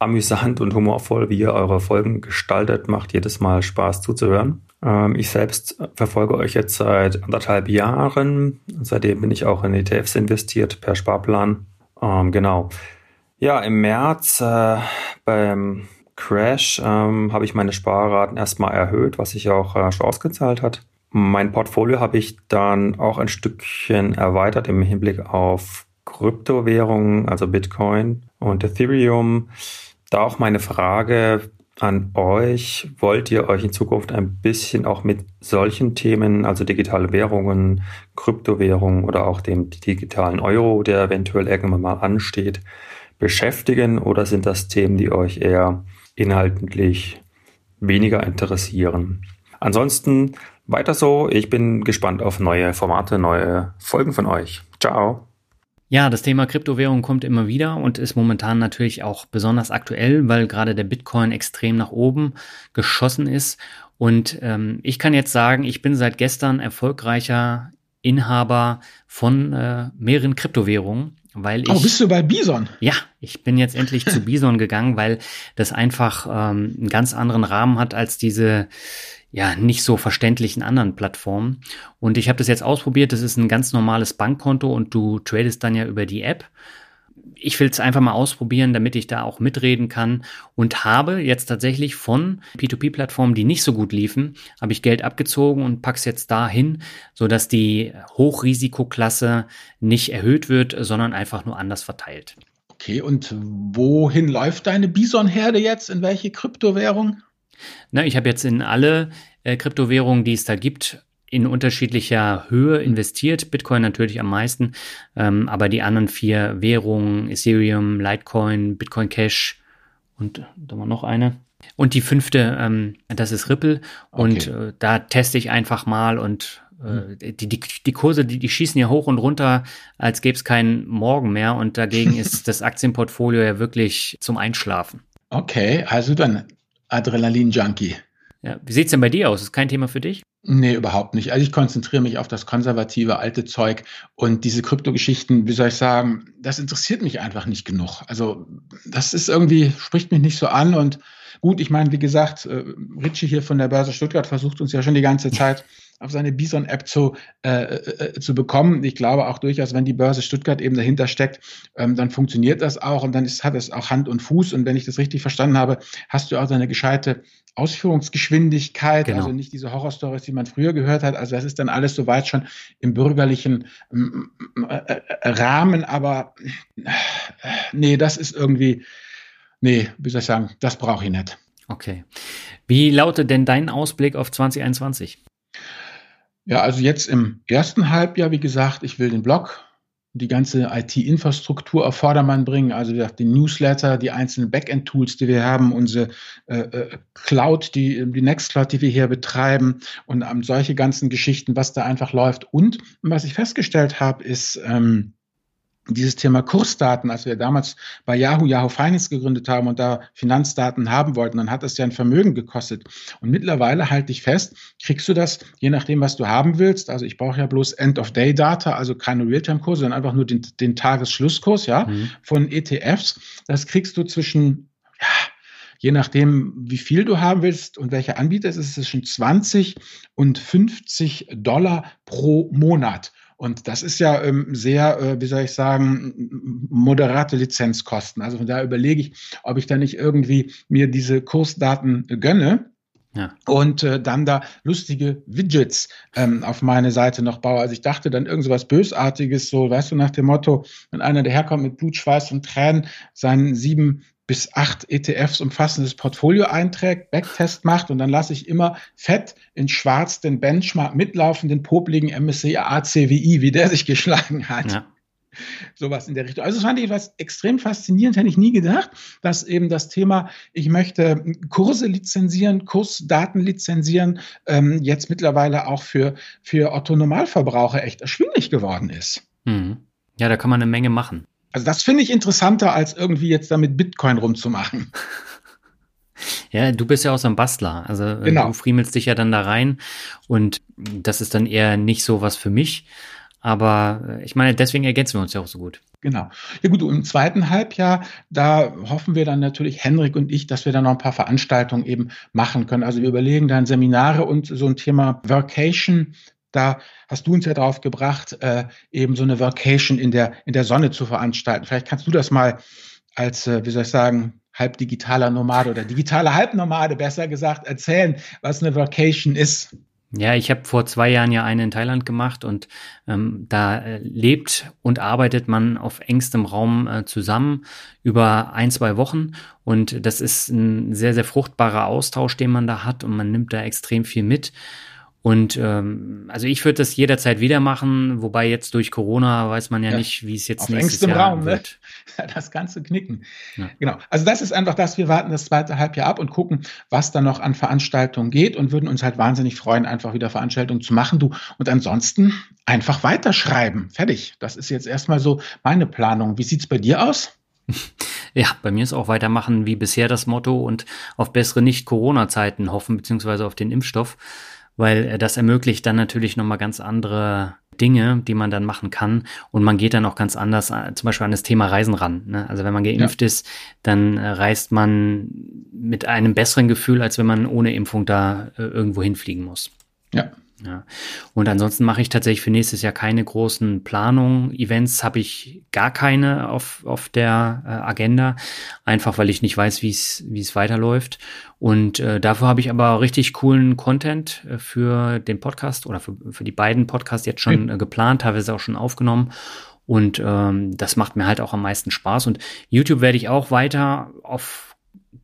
amüsant und humorvoll, wie ihr eure Folgen gestaltet. Macht jedes Mal Spaß zuzuhören. Ähm, ich selbst verfolge euch jetzt seit anderthalb Jahren. Seitdem bin ich auch in ETFs investiert per Sparplan. Ähm, genau. Ja, im März äh, beim Crash ähm, habe ich meine Sparraten erstmal erhöht, was sich auch äh, schon ausgezahlt hat. Mein Portfolio habe ich dann auch ein Stückchen erweitert im Hinblick auf Kryptowährungen, also Bitcoin und Ethereum. Da auch meine Frage, an euch. Wollt ihr euch in Zukunft ein bisschen auch mit solchen Themen, also digitale Währungen, Kryptowährungen oder auch dem digitalen Euro, der eventuell irgendwann mal ansteht, beschäftigen? Oder sind das Themen, die euch eher inhaltlich weniger interessieren? Ansonsten weiter so. Ich bin gespannt auf neue Formate, neue Folgen von euch. Ciao.
Ja, das Thema Kryptowährung kommt immer wieder und ist momentan natürlich auch besonders aktuell, weil gerade der Bitcoin extrem nach oben geschossen ist. Und ähm, ich kann jetzt sagen, ich bin seit gestern erfolgreicher Inhaber von äh, mehreren Kryptowährungen. Weil
oh,
ich,
oh, bist du bei Bison?
Ja, ich bin jetzt endlich zu *laughs* Bison gegangen, weil das einfach ähm, einen ganz anderen Rahmen hat als diese ja nicht so verständlichen anderen Plattformen. Und ich habe das jetzt ausprobiert. Das ist ein ganz normales Bankkonto und du tradest dann ja über die App. Ich will es einfach mal ausprobieren, damit ich da auch mitreden kann und habe jetzt tatsächlich von P2P-Plattformen, die nicht so gut liefen, habe ich Geld abgezogen und pack's jetzt dahin, sodass die Hochrisikoklasse nicht erhöht wird, sondern einfach nur anders verteilt.
Okay, und wohin läuft deine Bison-Herde jetzt? In welche Kryptowährung?
Na, ich habe jetzt in alle äh, Kryptowährungen, die es da gibt, in unterschiedlicher Höhe investiert. Bitcoin natürlich am meisten, ähm, aber die anderen vier Währungen, Ethereum, Litecoin, Bitcoin Cash und da war noch eine. Und die fünfte, ähm, das ist Ripple. Und okay. äh, da teste ich einfach mal und äh, hm. die, die, die Kurse, die, die schießen ja hoch und runter, als gäbe es keinen Morgen mehr. Und dagegen *laughs* ist das Aktienportfolio ja wirklich zum Einschlafen.
Okay, also dann Adrenalin-Junkie.
Ja, wie sieht's denn bei dir aus? Ist kein Thema für dich?
Nee, überhaupt nicht. Also ich konzentriere mich auf das konservative alte Zeug und diese Kryptogeschichten, wie soll ich sagen, das interessiert mich einfach nicht genug. Also das ist irgendwie, spricht mich nicht so an und gut, ich meine, wie gesagt, äh, Ritchie hier von der Börse Stuttgart versucht uns ja schon die ganze Zeit *laughs* auf seine Bison-App zu, äh, äh, zu bekommen. Ich glaube auch durchaus, wenn die Börse Stuttgart eben dahinter steckt, ähm, dann funktioniert das auch und dann ist, hat es auch Hand und Fuß. Und wenn ich das richtig verstanden habe, hast du auch eine gescheite Ausführungsgeschwindigkeit, genau. also nicht diese Horrorstories, die man früher gehört hat. Also das ist dann alles soweit schon im bürgerlichen äh, äh, Rahmen, aber äh, nee, das ist irgendwie, nee, wie soll ich sagen, das brauche ich nicht.
Okay. Wie lautet denn dein Ausblick auf 2021?
Ja, also jetzt im ersten Halbjahr, wie gesagt, ich will den Blog, die ganze IT-Infrastruktur auf Vordermann bringen, also wie gesagt, den Newsletter, die einzelnen Backend-Tools, die wir haben, unsere äh, äh, Cloud, die, die Nextcloud, die wir hier betreiben und ähm, solche ganzen Geschichten, was da einfach läuft. Und was ich festgestellt habe, ist, ähm, dieses Thema Kursdaten, als wir damals bei Yahoo Yahoo Finance gegründet haben und da Finanzdaten haben wollten, dann hat das ja ein Vermögen gekostet. Und mittlerweile halte ich fest, kriegst du das, je nachdem, was du haben willst. Also ich brauche ja bloß End-of-Day-Data, also keine Realtime-Kurse, sondern einfach nur den, den Tagesschlusskurs, ja, mhm. von ETFs. Das kriegst du zwischen, ja, je nachdem, wie viel du haben willst und welcher Anbieter es ist, ist es zwischen 20 und 50 Dollar pro Monat. Und das ist ja ähm, sehr, äh, wie soll ich sagen, moderate Lizenzkosten. Also von daher überlege ich, ob ich da nicht irgendwie mir diese Kursdaten gönne. Ja. Und äh, dann da lustige Widgets ähm, auf meine Seite noch baue. Also ich dachte dann irgend so was Bösartiges, so, weißt du, nach dem Motto, wenn einer daherkommt mit Blut, Schweiß und Tränen, seinen sieben bis acht ETFs umfassendes Portfolio einträgt, Backtest macht und dann lasse ich immer fett in schwarz den Benchmark mitlaufen, den popligen MSCI ACWI, wie der sich geschlagen hat. Ja. Sowas in der Richtung. Also das fand ich etwas extrem faszinierend, hätte ich nie gedacht, dass eben das Thema, ich möchte Kurse lizenzieren, Kursdaten lizenzieren, ähm, jetzt mittlerweile auch für, für Otto Normalverbraucher echt erschwinglich geworden ist.
Mhm. Ja, da kann man eine Menge machen.
Also das finde ich interessanter, als irgendwie jetzt damit Bitcoin rumzumachen. *laughs*
Ja, du bist ja auch so ein Bastler. Also äh, genau. du friemelst dich ja dann da rein und das ist dann eher nicht so was für mich. Aber äh, ich meine, deswegen ergänzen wir uns ja auch so gut.
Genau. Ja gut, im zweiten Halbjahr, da hoffen wir dann natürlich, Henrik und ich, dass wir dann noch ein paar Veranstaltungen eben machen können. Also wir überlegen dann Seminare und so ein Thema Workation da hast du uns ja drauf gebracht, äh, eben so eine Vacation in der, in der Sonne zu veranstalten. Vielleicht kannst du das mal als, äh, wie soll ich sagen, halb digitaler Nomade oder digitaler Halbnomade besser gesagt erzählen, was eine Vacation ist.
Ja, ich habe vor zwei Jahren ja eine in Thailand gemacht und ähm, da äh, lebt und arbeitet man auf engstem Raum äh, zusammen über ein, zwei Wochen und das ist ein sehr, sehr fruchtbarer Austausch, den man da hat und man nimmt da extrem viel mit. Und ähm, also ich würde das jederzeit wieder machen, wobei jetzt durch Corona weiß man ja, ja nicht, wie es jetzt
auf
nächstes
engstem Jahr Raum, ne? wird. Ne? *laughs* Das ganze Knicken. Ja. Genau. Also das ist einfach das, wir warten das zweite Halbjahr ab und gucken, was da noch an Veranstaltungen geht und würden uns halt wahnsinnig freuen, einfach wieder Veranstaltungen zu machen. Du und ansonsten einfach weiterschreiben. Fertig. Das ist jetzt erstmal so meine Planung. Wie sieht's bei dir aus? *laughs*
Ja, bei mir ist auch weitermachen wie bisher das Motto und auf bessere Nicht-Corona-Zeiten hoffen, beziehungsweise auf den Impfstoff weil äh, das ermöglicht dann natürlich nochmal ganz andere Dinge, die man dann machen kann. Und man geht dann auch ganz anders äh, zum Beispiel an das Thema Reisen ran. Ne? Also wenn man geimpft ja. ist, dann äh, reist man mit einem besseren Gefühl, als wenn man ohne Impfung da irgendwo hinfliegen muss.
Ja.
Ja. Und ansonsten mache ich tatsächlich für nächstes Jahr keine großen Planungen. Events habe ich gar keine auf, auf der äh, Agenda, einfach weil ich nicht weiß, wie es wie es weiterläuft. Und äh, dafür habe ich aber richtig coolen Content äh, für den Podcast oder für, für die beiden Podcasts jetzt schon äh, geplant, teilweise auch schon aufgenommen. Und ähm, das macht mir halt auch am meisten Spaß. Und YouTube werde ich auch weiter auf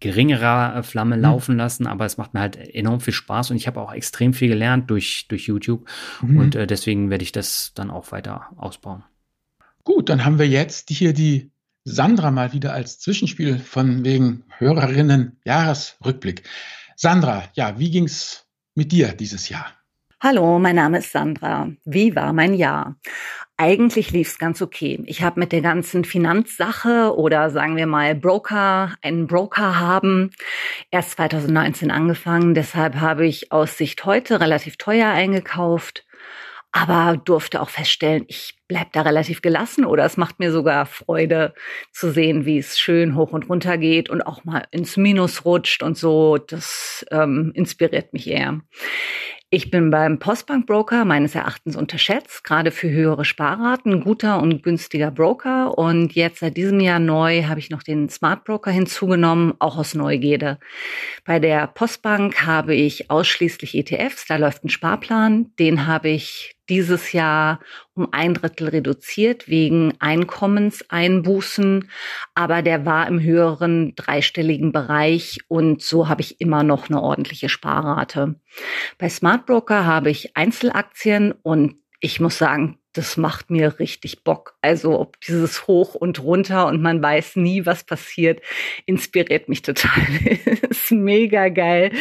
geringerer äh, Flamme mhm. laufen lassen, aber es macht mir halt enorm viel Spaß und ich habe auch extrem viel gelernt durch, durch YouTube mhm. und äh, deswegen werde ich das dann auch weiter ausbauen.
Gut, dann haben wir jetzt hier die Sandra mal wieder als Zwischenspiel von wegen Hörerinnen Jahresrückblick. Sandra, ja, wie ging's mit dir dieses Jahr?
Hallo, mein Name ist Sandra. Wie war mein Jahr? Eigentlich lief es ganz okay. Ich habe mit der ganzen Finanzsache oder sagen wir mal Broker, einen Broker haben, erst 2019 angefangen. Deshalb habe ich aus Sicht heute relativ teuer eingekauft, aber durfte auch feststellen, ich bleib da relativ gelassen oder es macht mir sogar Freude zu sehen, wie es schön hoch und runter geht und auch mal ins Minus rutscht und so. Das ähm, inspiriert mich eher. Ich bin beim Postbank-Broker meines Erachtens unterschätzt, gerade für höhere Sparraten, guter und günstiger Broker. Und jetzt seit diesem Jahr neu habe ich noch den Smart Broker hinzugenommen, auch aus Neugierde. Bei der Postbank habe ich ausschließlich ETFs, da läuft ein Sparplan, den habe ich dieses Jahr um ein Drittel reduziert wegen Einkommenseinbußen, aber der war im höheren dreistelligen Bereich und so habe ich immer noch eine ordentliche Sparrate. Bei Smart Broker habe ich Einzelaktien und ich muss sagen, das macht mir richtig Bock. Also ob dieses Hoch und runter und man weiß nie, was passiert, inspiriert mich total. *laughs* ist mega geil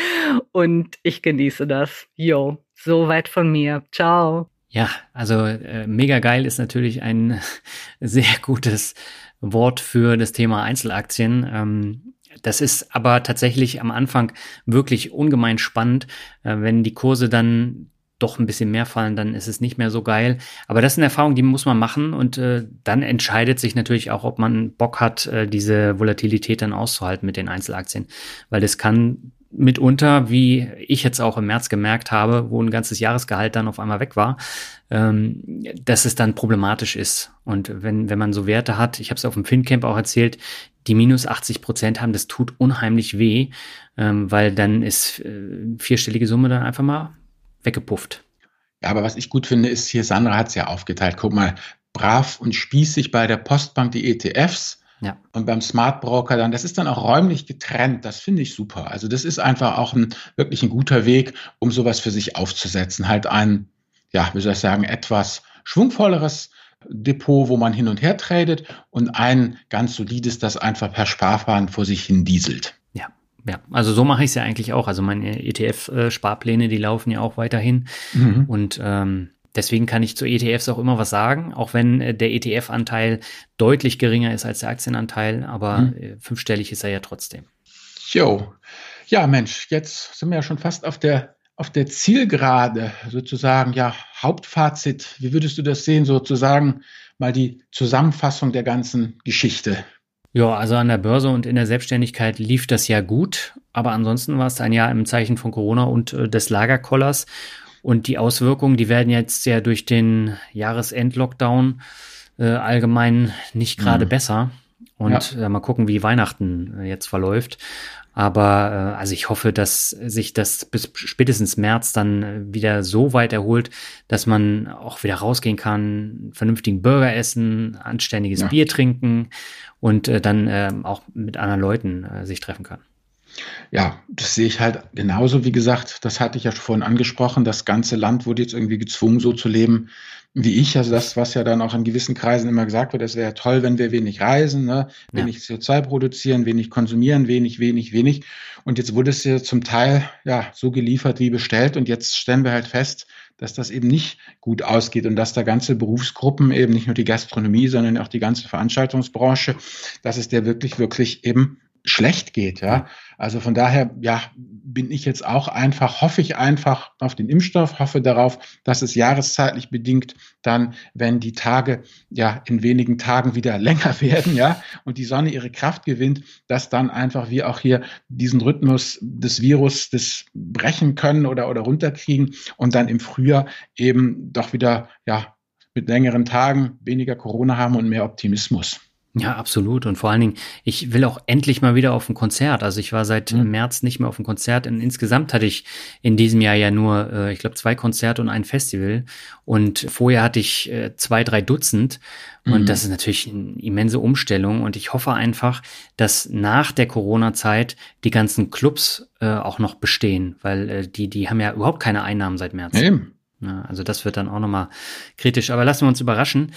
und ich genieße das. Yo, soweit von mir. Ciao.
Ja, also äh, mega geil ist natürlich ein *laughs* sehr gutes Wort für das Thema Einzelaktien. Ähm, das ist aber tatsächlich am Anfang wirklich ungemein spannend. Äh, wenn die Kurse dann doch ein bisschen mehr fallen, dann ist es nicht mehr so geil. Aber das ist eine Erfahrung, die muss man machen und äh, dann entscheidet sich natürlich auch, ob man Bock hat, äh, diese Volatilität dann auszuhalten mit den Einzelaktien. Weil das kann mitunter, wie ich jetzt auch im März gemerkt habe, wo ein ganzes Jahresgehalt dann auf einmal weg war, ähm, dass es dann problematisch ist. Und wenn, wenn man so Werte hat, ich habe es auf dem FinCamp auch erzählt, die minus 80 Prozent haben, das tut unheimlich weh, ähm, weil dann ist äh, vierstellige Summe dann einfach mal weggepufft.
Ja, aber was ich gut finde, ist hier, Sandra hat es ja aufgeteilt. Guck mal, brav und spießig bei der Postbank die ETFs ja. Und beim Smart Broker dann, das ist dann auch räumlich getrennt. Das finde ich super. Also das ist einfach auch ein wirklich ein guter Weg, um sowas für sich aufzusetzen. Halt ein, ja, wie soll ich sagen, etwas schwungvolleres Depot, wo man hin und her tradet und ein ganz solides, das einfach per Sparfahren vor sich hin dieselt.
Ja. Ja, also so mache ich es ja eigentlich auch. Also meine ETF-Sparpläne, die laufen ja auch weiterhin. Mhm. Und ähm, Deswegen kann ich zu ETFs auch immer was sagen, auch wenn äh, der ETF-Anteil deutlich geringer ist als der Aktienanteil, aber mhm. fünfstellig ist er ja trotzdem.
Jo. Ja, Mensch, jetzt sind wir ja schon fast auf der, auf der Zielgerade, sozusagen, ja, Hauptfazit. Wie würdest du das sehen, sozusagen mal die Zusammenfassung der ganzen Geschichte?
Ja, also an der Börse und in der Selbstständigkeit lief das ja gut, aber ansonsten war es ein Jahr im Zeichen von Corona und äh, des Lagerkollers. Und die Auswirkungen, die werden jetzt ja durch den Jahresend-Lockdown äh, allgemein nicht gerade mhm. besser. Und ja. äh, mal gucken, wie Weihnachten äh, jetzt verläuft. Aber äh, also ich hoffe, dass sich das bis spätestens März dann wieder so weit erholt, dass man auch wieder rausgehen kann, vernünftigen Burger essen, anständiges ja. Bier trinken und äh, dann äh, auch mit anderen Leuten äh, sich treffen kann.
Ja, das sehe ich halt genauso. Wie gesagt, das hatte ich ja vorhin angesprochen. Das ganze Land wurde jetzt irgendwie gezwungen, so zu leben wie ich. Also das, was ja dann auch in gewissen Kreisen immer gesagt wird, es wäre toll, wenn wir wenig reisen, ne? wenig ja. CO2 produzieren, wenig konsumieren, wenig, wenig, wenig. Und jetzt wurde es ja zum Teil ja so geliefert wie bestellt. Und jetzt stellen wir halt fest, dass das eben nicht gut ausgeht und dass da ganze Berufsgruppen, eben nicht nur die Gastronomie, sondern auch die ganze Veranstaltungsbranche, dass es der wirklich, wirklich eben schlecht geht, ja. Also von daher, ja, bin ich jetzt auch einfach, hoffe ich einfach auf den Impfstoff, hoffe darauf, dass es jahreszeitlich bedingt dann, wenn die Tage ja in wenigen Tagen wieder *laughs* länger werden, ja, und die Sonne ihre Kraft gewinnt, dass dann einfach wir auch hier diesen Rhythmus des Virus des brechen können oder, oder runterkriegen und dann im Frühjahr eben doch wieder, ja, mit längeren Tagen weniger Corona haben und mehr Optimismus.
Ja, absolut. Und vor allen Dingen, ich will auch endlich mal wieder auf ein Konzert. Also ich war seit mhm. März nicht mehr auf ein Konzert. Und insgesamt hatte ich in diesem Jahr ja nur, äh, ich glaube, zwei Konzerte und ein Festival. Und vorher hatte ich äh, zwei, drei Dutzend. Und mhm. das ist natürlich eine immense Umstellung. Und ich hoffe einfach, dass nach der Corona-Zeit die ganzen Clubs äh, auch noch bestehen, weil äh, die, die haben ja überhaupt keine Einnahmen seit März. Eben. Ja, also das wird dann auch nochmal kritisch. Aber lassen wir uns überraschen.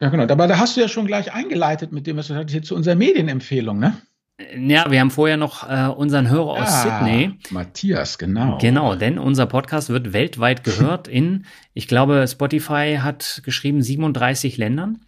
Ja, genau. Aber da hast du ja schon gleich eingeleitet mit dem, was du sagst, hier zu unserer Medienempfehlung, ne?
Ja, wir haben vorher noch äh, unseren Hörer aus ah, Sydney.
Matthias, genau.
Genau, denn unser Podcast wird weltweit gehört in, ich glaube, Spotify hat geschrieben 37 Ländern.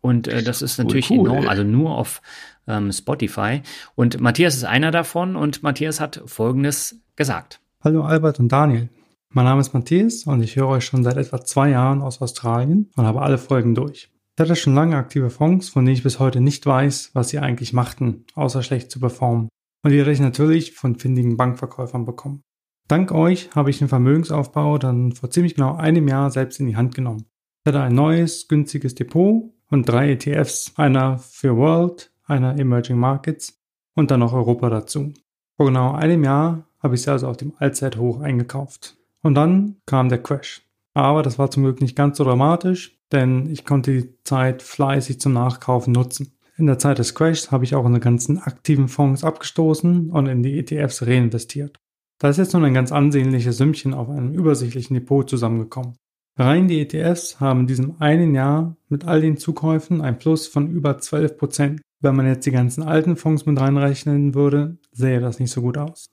Und äh, das ist natürlich cool, enorm, also nur auf ähm, Spotify. Und Matthias ist einer davon und Matthias hat Folgendes gesagt.
Hallo Albert und Daniel. Mein Name ist Matthias und ich höre euch schon seit etwa zwei Jahren aus Australien und habe alle Folgen durch. Ich hatte schon lange aktive Fonds, von denen ich bis heute nicht weiß, was sie eigentlich machten, außer schlecht zu performen. Und die hätte ich natürlich von findigen Bankverkäufern bekommen. Dank euch habe ich den Vermögensaufbau dann vor ziemlich genau einem Jahr selbst in die Hand genommen. Ich hatte ein neues, günstiges Depot und drei ETFs, einer für World, einer Emerging Markets und dann noch Europa dazu. Vor genau einem Jahr habe ich sie also auf dem Allzeithoch eingekauft. Und dann kam der Crash. Aber das war zum Glück nicht ganz so dramatisch, denn ich konnte die Zeit fleißig zum Nachkaufen nutzen. In der Zeit des Crashs habe ich auch unsere ganzen aktiven Fonds abgestoßen und in die ETFs reinvestiert. Da ist jetzt nun ein ganz ansehnliches Sümmchen auf einem übersichtlichen Depot zusammengekommen. Rein die ETFs haben in diesem einen Jahr mit all den Zukäufen ein Plus von über 12 Prozent. Wenn man jetzt die ganzen alten Fonds mit reinrechnen würde, sähe das nicht so gut aus.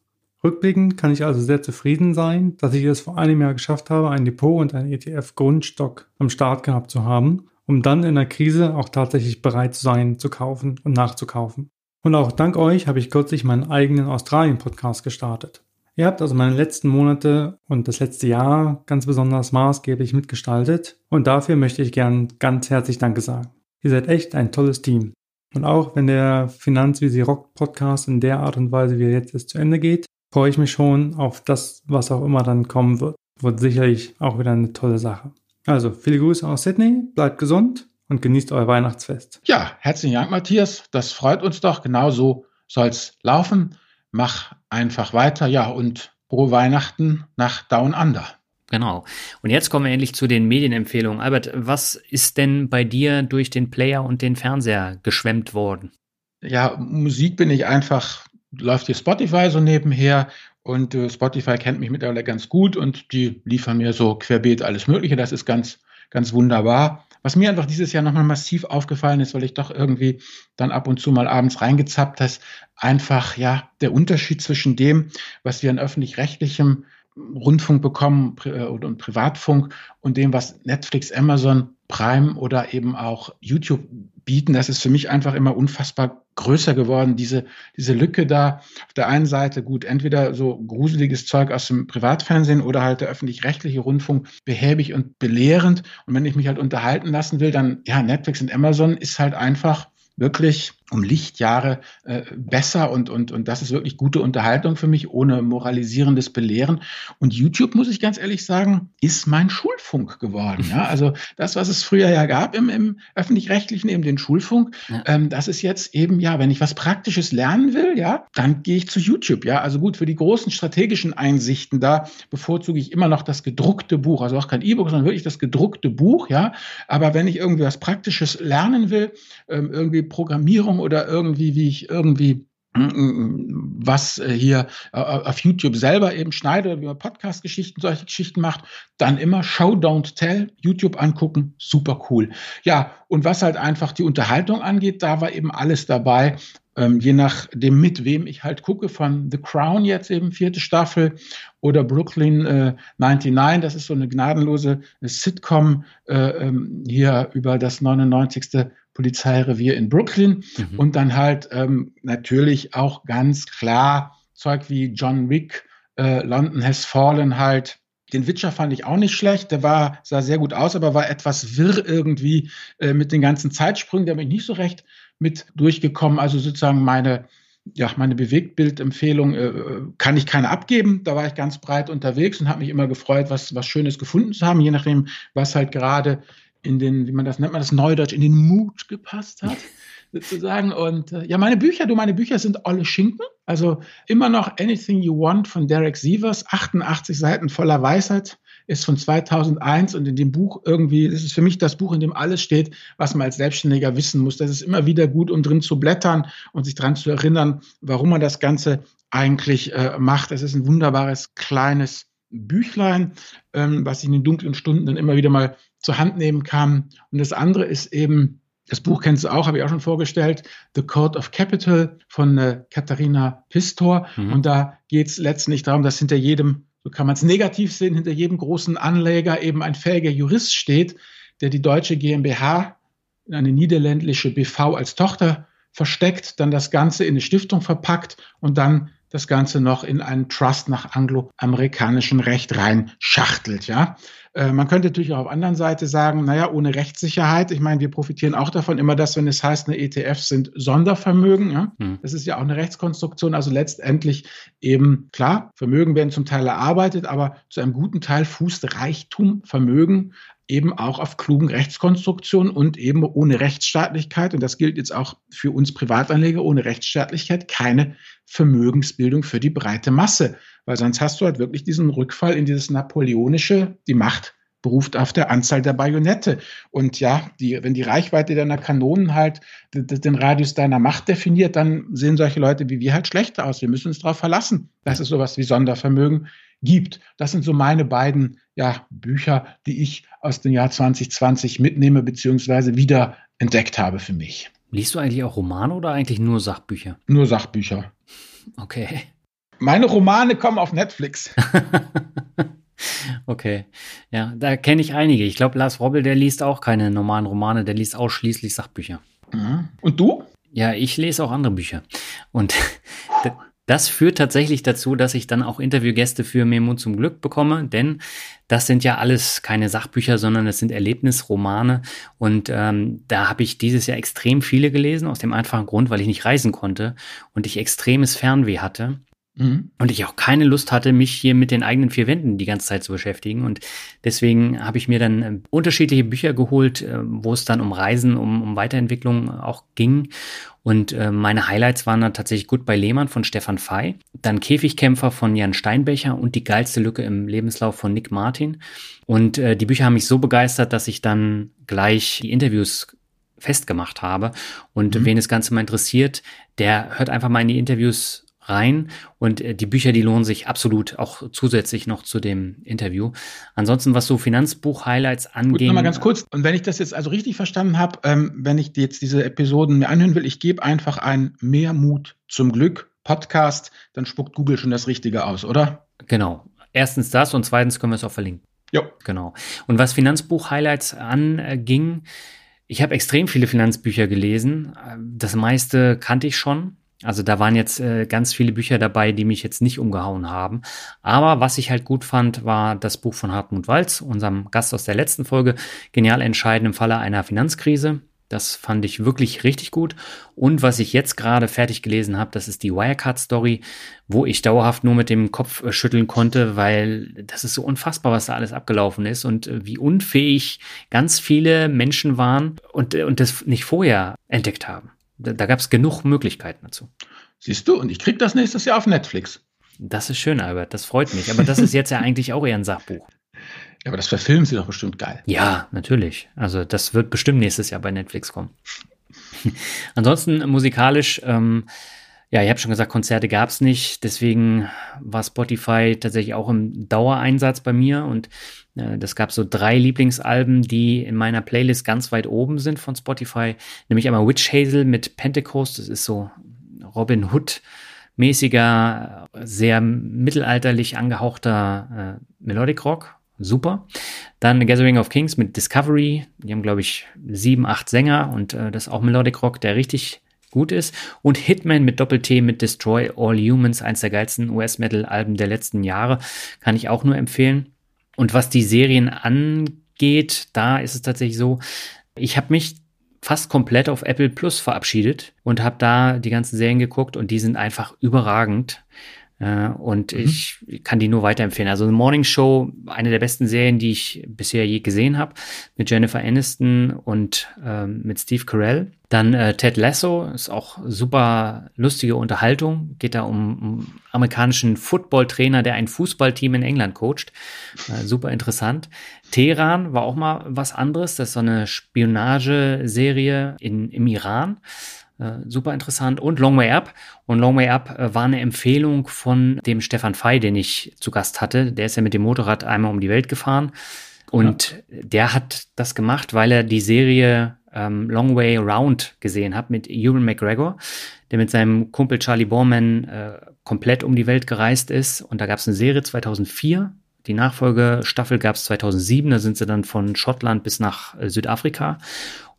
Rückblickend kann ich also sehr zufrieden sein, dass ich es vor einem Jahr geschafft habe, ein Depot und ein ETF-Grundstock am Start gehabt zu haben, um dann in der Krise auch tatsächlich bereit zu sein, zu kaufen und nachzukaufen. Und auch dank euch habe ich kürzlich meinen eigenen Australien-Podcast gestartet. Ihr habt also meine letzten Monate und das letzte Jahr ganz besonders maßgeblich mitgestaltet und dafür möchte ich gern ganz herzlich Danke sagen. Ihr seid echt ein tolles Team. Und auch wenn der Finanz wie sie Rock Podcast in der Art und Weise, wie er jetzt ist, zu Ende geht, freue ich mich schon auf das, was auch immer dann kommen wird. Wird sicherlich auch wieder eine tolle Sache. Also, viele Grüße aus Sydney, bleibt gesund und genießt euer Weihnachtsfest.
Ja, herzlichen Dank, Matthias. Das freut uns doch. Genau so soll es laufen. Mach einfach weiter. Ja, und frohe Weihnachten nach Down Under.
Genau. Und jetzt kommen wir endlich zu den Medienempfehlungen. Albert, was ist denn bei dir durch den Player und den Fernseher geschwemmt worden?
Ja, Musik bin ich einfach, läuft hier Spotify so nebenher und äh, Spotify kennt mich mittlerweile ganz gut und die liefern mir so querbeet alles Mögliche. Das ist ganz, ganz wunderbar. Was mir einfach dieses Jahr nochmal massiv aufgefallen ist, weil ich doch irgendwie dann ab und zu mal abends reingezappt habe, einfach ja der Unterschied zwischen dem, was wir an öffentlich-rechtlichem Rundfunk bekommen äh, und Privatfunk und dem, was Netflix, Amazon, Prime oder eben auch YouTube bieten, das ist für mich einfach immer unfassbar größer geworden, diese, diese Lücke da. Auf der einen Seite gut, entweder so gruseliges Zeug aus dem Privatfernsehen oder halt der öffentlich-rechtliche Rundfunk behäbig und belehrend. Und wenn ich mich halt unterhalten lassen will, dann, ja, Netflix und Amazon ist halt einfach wirklich um Lichtjahre äh, besser und, und, und das ist wirklich gute Unterhaltung für mich, ohne moralisierendes Belehren. Und YouTube, muss ich ganz ehrlich sagen, ist mein Schulfunk geworden. Ja? *laughs* Also das, was es früher ja gab im, im öffentlich-rechtlichen, eben den Schulfunk, ja. ähm, das ist jetzt eben, ja, wenn ich was Praktisches lernen will, ja, dann gehe ich zu YouTube. Ja, also gut, für die großen strategischen Einsichten, da bevorzuge ich immer noch das gedruckte Buch, also auch kein E-Book, sondern wirklich das gedruckte Buch, ja. Aber wenn ich irgendwie was Praktisches lernen will, ähm, irgendwie Programmierung, Song oder irgendwie, wie ich irgendwie mm, mm, was äh, hier äh, auf YouTube selber eben schneide oder wie man Podcast-Geschichten, solche Geschichten macht, dann immer Show, Don't Tell, YouTube angucken, super cool. Ja, und was halt einfach die Unterhaltung angeht, da war eben alles dabei, ähm, je nachdem, mit wem ich halt gucke, von The Crown jetzt eben vierte Staffel oder Brooklyn äh, 99, das ist so eine gnadenlose Sitcom äh, ähm, hier über das 99. Polizeirevier in Brooklyn mhm. und dann halt ähm, natürlich auch ganz klar Zeug wie John Wick, äh, London Has Fallen halt. Den Witcher fand ich auch nicht schlecht, der war, sah sehr gut aus, aber war etwas wirr irgendwie äh, mit den ganzen Zeitsprüngen, der bin ich nicht so recht mit durchgekommen. Also sozusagen meine, ja, meine Bewegtbildempfehlung äh, kann ich keine abgeben. Da war ich ganz breit unterwegs und habe mich immer gefreut, was, was Schönes gefunden zu haben, je nachdem, was halt gerade in den, wie man das nennt, man das Neudeutsch, in den Mut gepasst hat, *laughs* sozusagen. Und äh, ja, meine Bücher, du, meine Bücher sind alle Schinken. Also immer noch Anything You Want von Derek Sievers, 88 Seiten voller Weisheit, ist von 2001 und in dem Buch irgendwie, das ist für mich das Buch, in dem alles steht, was man als Selbstständiger wissen muss. Das ist immer wieder gut, um drin zu blättern und sich daran zu erinnern, warum man das Ganze eigentlich äh, macht. Es ist ein wunderbares, kleines Büchlein, ähm, was ich in den dunklen Stunden dann immer wieder mal zur Hand nehmen kann. Und das andere ist eben, das Buch kennst du auch, habe ich auch schon vorgestellt, The Code of Capital von äh, Katharina Pistor. Mhm. Und da geht es letztendlich darum, dass hinter jedem, so kann man es negativ sehen, hinter jedem großen Anleger eben ein fähiger Jurist steht, der die deutsche GmbH in eine niederländische BV als Tochter versteckt, dann das Ganze in eine Stiftung verpackt und dann das Ganze noch in einen Trust nach angloamerikanischem Recht rein schachtelt, ja. Äh, man könnte natürlich auch auf anderen Seite sagen, naja, ohne Rechtssicherheit, ich meine, wir profitieren auch davon, immer das, wenn es heißt, eine ETF sind Sondervermögen, ja. Hm. Das ist ja auch eine Rechtskonstruktion, also letztendlich eben, klar, Vermögen werden zum Teil erarbeitet, aber zu einem guten Teil fußt Reichtum, Vermögen eben auch auf klugen Rechtskonstruktionen und eben ohne Rechtsstaatlichkeit, und das gilt jetzt auch für uns Privatanleger, ohne Rechtsstaatlichkeit keine Vermögensbildung für die breite Masse. Weil sonst hast du halt wirklich diesen Rückfall in dieses napoleonische, die Macht beruft auf der Anzahl der Bajonette. Und ja, die, wenn die Reichweite deiner Kanonen halt den Radius deiner Macht definiert, dann sehen solche Leute wie wir halt schlechter aus. Wir müssen uns darauf verlassen, dass es sowas wie Sondervermögen gibt. Das sind so meine beiden ja, Bücher, die ich aus dem Jahr 2020 mitnehme bzw. wieder entdeckt habe für mich.
Liest du eigentlich auch Romane oder eigentlich nur Sachbücher?
Nur Sachbücher.
Okay.
Meine Romane kommen auf Netflix. *laughs*
okay. Ja, da kenne ich einige. Ich glaube, Lars Robbel, der liest auch keine normalen Romane, der liest ausschließlich Sachbücher.
Mhm. Und du?
Ja, ich lese auch andere Bücher. Und *laughs* das führt tatsächlich dazu, dass ich dann auch Interviewgäste für Memo zum Glück bekomme, denn das sind ja alles keine Sachbücher, sondern es sind Erlebnisromane. Und ähm, da habe ich dieses Jahr extrem viele gelesen, aus dem einfachen Grund, weil ich nicht reisen konnte und ich extremes Fernweh hatte. Mhm. Und ich auch keine Lust hatte, mich hier mit den eigenen vier Wänden die ganze Zeit zu beschäftigen. Und deswegen habe ich mir dann äh, unterschiedliche Bücher geholt, äh, wo es dann um Reisen, um, um Weiterentwicklung auch ging. Und äh, meine Highlights waren dann tatsächlich Gut bei Lehmann von Stefan Fey, dann Käfigkämpfer von Jan Steinbecher und die geilste Lücke im Lebenslauf von Nick Martin. Und äh, die Bücher haben mich so begeistert, dass ich dann gleich die Interviews festgemacht habe. Und mhm. wen das Ganze mal interessiert, der hört einfach mal in die Interviews rein. Und äh, die Bücher, die lohnen sich absolut auch zusätzlich noch zu dem Interview. Ansonsten, was so Finanzbuch-Highlights angeht.
Nochmal ganz kurz. Und wenn ich das jetzt also richtig verstanden habe, ähm, wenn ich jetzt diese Episoden mir anhören will, ich gebe einfach ein Mehr Mut zum Glück Podcast, dann spuckt Google schon das Richtige aus, oder?
Genau. Erstens das und zweitens können wir es auch verlinken.
Ja.
Genau. Und was Finanzbuch-Highlights anging, ich habe extrem viele Finanzbücher gelesen. Das meiste kannte ich schon. Also da waren jetzt äh, ganz viele Bücher dabei, die mich jetzt nicht umgehauen haben. Aber was ich halt gut fand, war das Buch von Hartmut Walz, unserem Gast aus der letzten Folge, Genial entscheiden im Falle einer Finanzkrise. Das fand ich wirklich richtig gut. Und was ich jetzt gerade fertig gelesen habe, das ist die Wirecard-Story, wo ich dauerhaft nur mit dem Kopf äh, schütteln konnte, weil das ist so unfassbar, was da alles abgelaufen ist und äh, wie unfähig ganz viele Menschen waren und, äh, und das nicht vorher entdeckt haben. Da, da gab es genug Möglichkeiten dazu.
Siehst du, und ich krieg das nächstes Jahr auf Netflix.
Das ist schön, Albert. Das freut mich. Aber das ist jetzt ja eigentlich auch eher ein Sachbuch. *laughs*
Ja, aber das verfilmen sie doch bestimmt geil.
Ja, natürlich. Also das wird bestimmt nächstes Jahr bei Netflix kommen. *laughs* Ansonsten musikalisch, ähm, ja, ich habe schon gesagt, Konzerte gab es nicht. Deswegen war Spotify tatsächlich auch im Dauereinsatz bei mir. Und äh, das gab so drei Lieblingsalben, die in meiner Playlist ganz weit oben sind von Spotify. Nämlich einmal Witch Hazel mit Pentecost. Das ist so Robin Hood mäßiger, sehr mittelalterlich angehauchter äh, Melodic Rock. Super. Dann Gathering of Kings mit Discovery. Die haben, glaube ich, sieben, acht Sänger und äh, das ist auch Melodic Rock, der richtig gut ist. Und Hitman mit Doppel-T mit Destroy All Humans, eins der geilsten US-Metal-Alben der letzten Jahre, kann ich auch nur empfehlen. Und was die Serien angeht, da ist es tatsächlich so, ich habe mich fast komplett auf Apple Plus verabschiedet und habe da die ganzen Serien geguckt und die sind einfach überragend. Äh, und mhm. ich kann die nur weiterempfehlen. Also The Morning Show, eine der besten Serien, die ich bisher je gesehen habe, mit Jennifer Aniston und ähm, mit Steve Carell. Dann äh, Ted Lasso ist auch super lustige Unterhaltung. Geht da um, um amerikanischen Footballtrainer, der ein Fußballteam in England coacht. Äh, super interessant. Teheran war auch mal was anderes. Das ist so eine Spionageserie in, im Iran. Äh, super interessant. Und Long Way Up. Und Long Way Up äh, war eine Empfehlung von dem Stefan Fey, den ich zu Gast hatte. Der ist ja mit dem Motorrad einmal um die Welt gefahren. Und ja. der hat das gemacht, weil er die Serie ähm, Long Way Round gesehen hat mit Ewan McGregor, der mit seinem Kumpel Charlie Borman äh, komplett um die Welt gereist ist. Und da gab es eine Serie 2004. Die Nachfolgestaffel gab es 2007. Da sind sie dann von Schottland bis nach äh, Südafrika.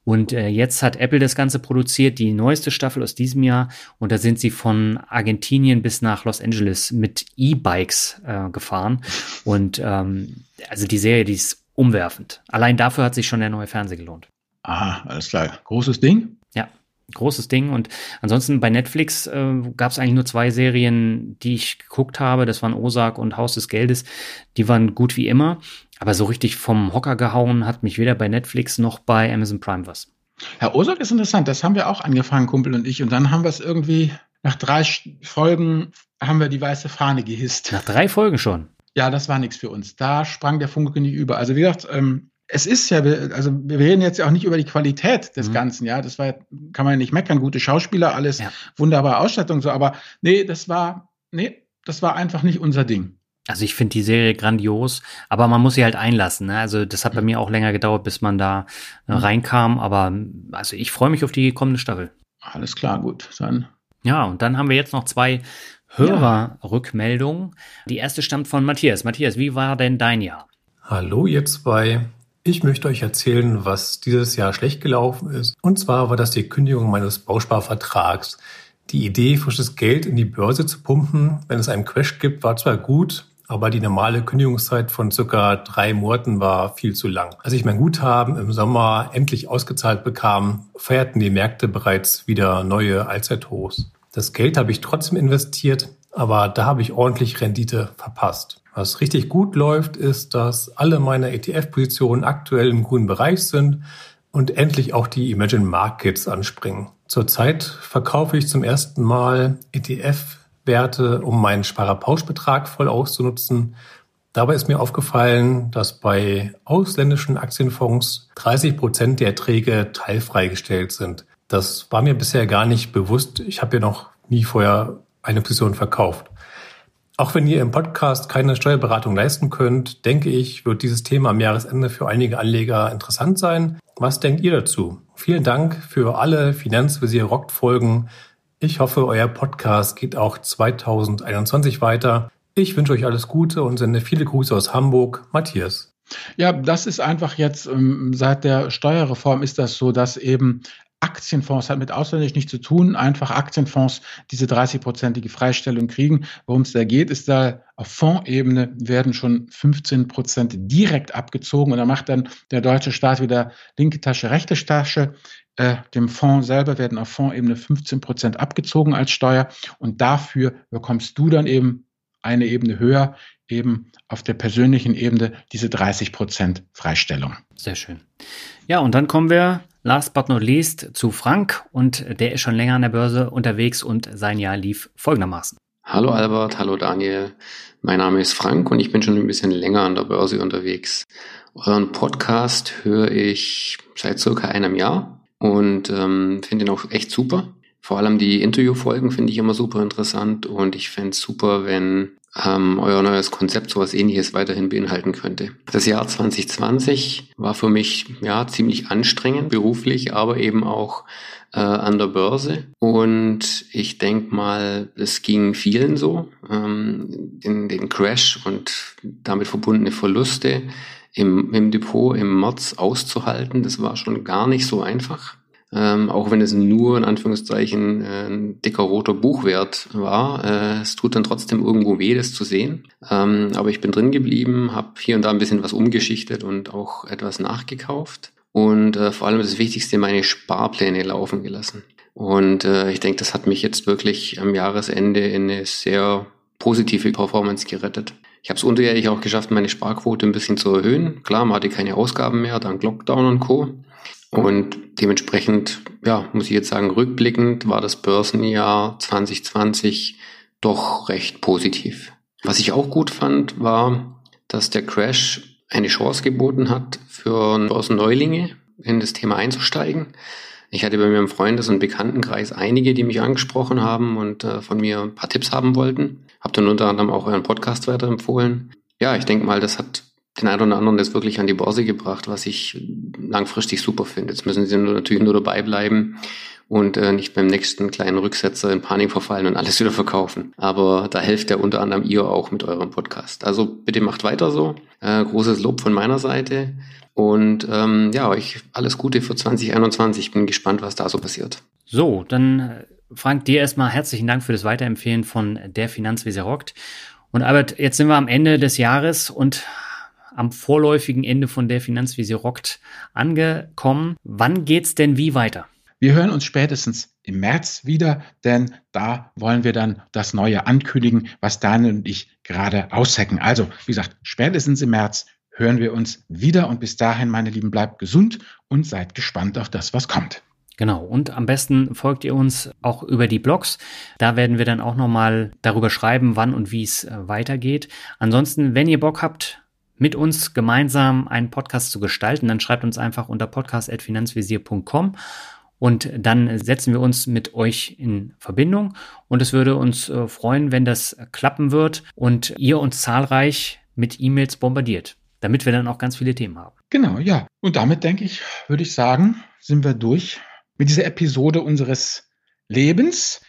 Und äh, jetzt hat Apple das Ganze produziert, die neueste Staffel aus diesem Jahr. Und da sind sie von Argentinien bis nach Los Angeles mit E-Bikes äh, gefahren. Und ähm, also die Serie, die ist umwerfend. Allein dafür hat sich schon der neue Fernseher gelohnt.
Ah, alles klar. Großes Ding?
Großes Ding. Und ansonsten bei Netflix äh, gab es eigentlich nur zwei Serien, die ich geguckt habe. Das waren Osak und Haus des Geldes. Die waren gut wie immer. Aber so richtig vom Hocker gehauen hat mich weder bei Netflix noch bei Amazon Prime was.
Herr Osak ist interessant, das haben wir auch angefangen, Kumpel und ich. Und dann haben wir es irgendwie, nach drei Folgen haben wir die weiße Fahne gehisst.
Nach drei Folgen schon?
Ja, das war nichts für uns. Da sprang der Funke nicht über. Also wie gesagt, ähm, es ist ja, also wir reden jetzt ja auch nicht über die Qualität des mhm. Ganzen, ja. Das war, kann man ja nicht meckern, gute Schauspieler, alles ja. wunderbare Ausstattung, so, aber nee, das war, nee, das war einfach nicht unser Ding.
Also ich finde die Serie grandios, aber man muss sie halt einlassen. Ne? Also das hat bei mir auch länger gedauert, bis man da äh, mhm. reinkam. Aber also ich freue mich auf die kommende Staffel.
Alles klar, gut. Dann.
Ja, und dann haben wir jetzt noch zwei Hörerrückmeldungen. Die erste stammt von Matthias. Matthias, wie war denn dein Jahr?
Hallo ihr zwei. Ich möchte euch erzählen, was dieses Jahr schlecht gelaufen ist. Und zwar war das die Kündigung meines Bausparvertrags. Die Idee, frisches Geld in die Börse zu pumpen, wenn es einen Crash gibt, war zwar gut, aber die normale Kündigungszeit von circa drei Monaten war viel zu lang. Als ich mein Guthaben im Sommer endlich ausgezahlt bekam, feierten die Märkte bereits wieder neue Allzeithochs. Das Geld habe ich trotzdem investiert, aber da habe ich ordentlich Rendite verpasst. Was richtig gut läuft, ist, dass alle meine ETF-Positionen aktuell im grünen Bereich sind und endlich auch die Imagine Markets anspringen. Zurzeit verkaufe ich zum ersten Mal ETF-Werte, um meinen Sparerpauschbetrag voll auszunutzen. Dabei ist mir aufgefallen, dass bei ausländischen Aktienfonds 30 Prozent der Erträge teilfreigestellt sind. Das war mir bisher gar nicht bewusst. Ich habe ja noch nie vorher eine Position verkauft. Auch wenn ihr im Podcast keine Steuerberatung leisten könnt, denke ich, wird dieses Thema am Jahresende für einige Anleger interessant sein. Was denkt ihr dazu? Vielen Dank für alle Finanzvisier Rockt Folgen. Ich hoffe, euer Podcast geht auch 2021 weiter. Ich wünsche euch alles Gute und sende viele Grüße aus Hamburg. Matthias.
Ja, das ist einfach jetzt ähm, seit der Steuerreform ist das so, dass eben Aktienfonds hat mit ausländisch nichts zu tun, einfach Aktienfonds diese 30-prozentige Freistellung kriegen. Worum es da geht, ist da auf Fondsebene werden schon 15 Prozent direkt abgezogen und da macht dann der deutsche Staat wieder linke Tasche, rechte Tasche. Äh, dem Fonds selber werden auf Fondsebene 15 Prozent abgezogen als Steuer und dafür bekommst du dann eben eine Ebene höher, eben auf der persönlichen Ebene diese 30 Prozent Freistellung.
Sehr schön. Ja, und dann kommen wir last but not least zu Frank und der ist schon länger an der Börse unterwegs und sein Jahr lief folgendermaßen.
Hallo Albert, hallo Daniel. Mein Name ist Frank und ich bin schon ein bisschen länger an der Börse unterwegs. Euren Podcast höre ich seit circa einem Jahr und ähm, finde ihn auch echt super. Vor allem die Interviewfolgen finde ich immer super interessant und ich fände es super, wenn ähm, euer neues Konzept sowas ähnliches weiterhin beinhalten könnte. Das Jahr 2020 war für mich ja ziemlich anstrengend beruflich, aber eben auch äh, an der Börse. Und ich denke mal, es ging vielen so, ähm, den, den Crash und damit verbundene Verluste im, im Depot im März auszuhalten. Das war schon gar nicht so einfach. Ähm, auch wenn es nur in Anführungszeichen äh, ein dicker roter Buchwert war. Äh, es tut dann trotzdem irgendwo weh, das zu sehen. Ähm, aber ich bin drin geblieben, habe hier und da ein bisschen was umgeschichtet und auch etwas nachgekauft. Und äh, vor allem das Wichtigste, meine Sparpläne laufen gelassen. Und äh, ich denke, das hat mich jetzt wirklich am Jahresende in eine sehr positive Performance gerettet. Ich habe es unterjährig auch geschafft, meine Sparquote ein bisschen zu erhöhen. Klar, man hatte keine Ausgaben mehr, dank Lockdown und Co. Und dementsprechend, ja, muss ich jetzt sagen, rückblickend war das Börsenjahr 2020 doch recht positiv. Was ich auch gut fand, war, dass der Crash eine Chance geboten hat für Börsenneulinge in das Thema einzusteigen. Ich hatte bei mir im Freundes- und Bekanntenkreis einige, die mich angesprochen haben und äh, von mir ein paar Tipps haben wollten. Hab dann unter anderem auch euren Podcast weiterempfohlen. Ja, ich denke mal, das hat den einen oder anderen jetzt wirklich an die Börse gebracht, was ich langfristig super finde. Jetzt müssen sie nur, natürlich nur dabei bleiben und äh, nicht beim nächsten kleinen Rücksetzer in Panik verfallen und alles wieder verkaufen. Aber da helft ja unter anderem ihr auch mit eurem Podcast. Also bitte macht weiter so. Äh, großes Lob von meiner Seite. Und ähm, ja, euch alles Gute für 2021. Ich bin gespannt, was da so passiert.
So, dann äh, Frank, dir erstmal herzlichen Dank für das Weiterempfehlen von der Finanz, wie sie rockt. Und Albert, jetzt sind wir am Ende des Jahres und am vorläufigen Ende von der Finanzvisier rockt angekommen. Wann geht's denn wie weiter?
Wir hören uns spätestens im März wieder, denn da wollen wir dann das Neue ankündigen, was Daniel und ich gerade aushacken. Also, wie gesagt, spätestens im März hören wir uns wieder und bis dahin, meine Lieben, bleibt gesund und seid gespannt auf das, was kommt.
Genau. Und am besten folgt ihr uns auch über die Blogs. Da werden wir dann auch nochmal darüber schreiben, wann und wie es äh, weitergeht. Ansonsten, wenn ihr Bock habt, mit uns gemeinsam einen Podcast zu gestalten, dann schreibt uns einfach unter podcast.finanzvisier.com und dann setzen wir uns mit euch in Verbindung und es würde uns äh, freuen, wenn das klappen wird und ihr uns zahlreich mit E-Mails bombardiert, damit wir dann auch ganz viele Themen haben.
Genau, ja. Und damit denke ich, würde ich sagen, sind wir durch mit dieser Episode unseres Lebens,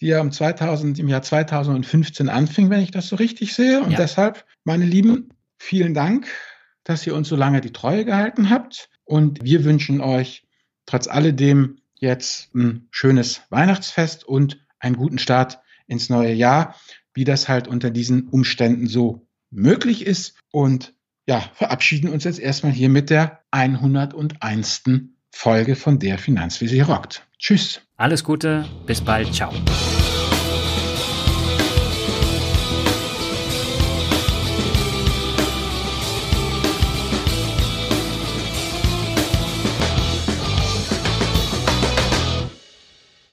die ja im, 2000, im Jahr 2015 anfing, wenn ich das so richtig sehe. Und ja. deshalb, meine Lieben, vielen Dank, dass ihr uns so lange die Treue gehalten habt. Und wir wünschen euch trotz alledem jetzt ein schönes Weihnachtsfest und einen guten Start ins neue Jahr, wie das halt unter diesen Umständen so möglich ist. Und ja, verabschieden uns jetzt erstmal hier mit der 101. Folge von der Finanzvisier rockt. Tschüss.
Alles Gute, bis bald, ciao.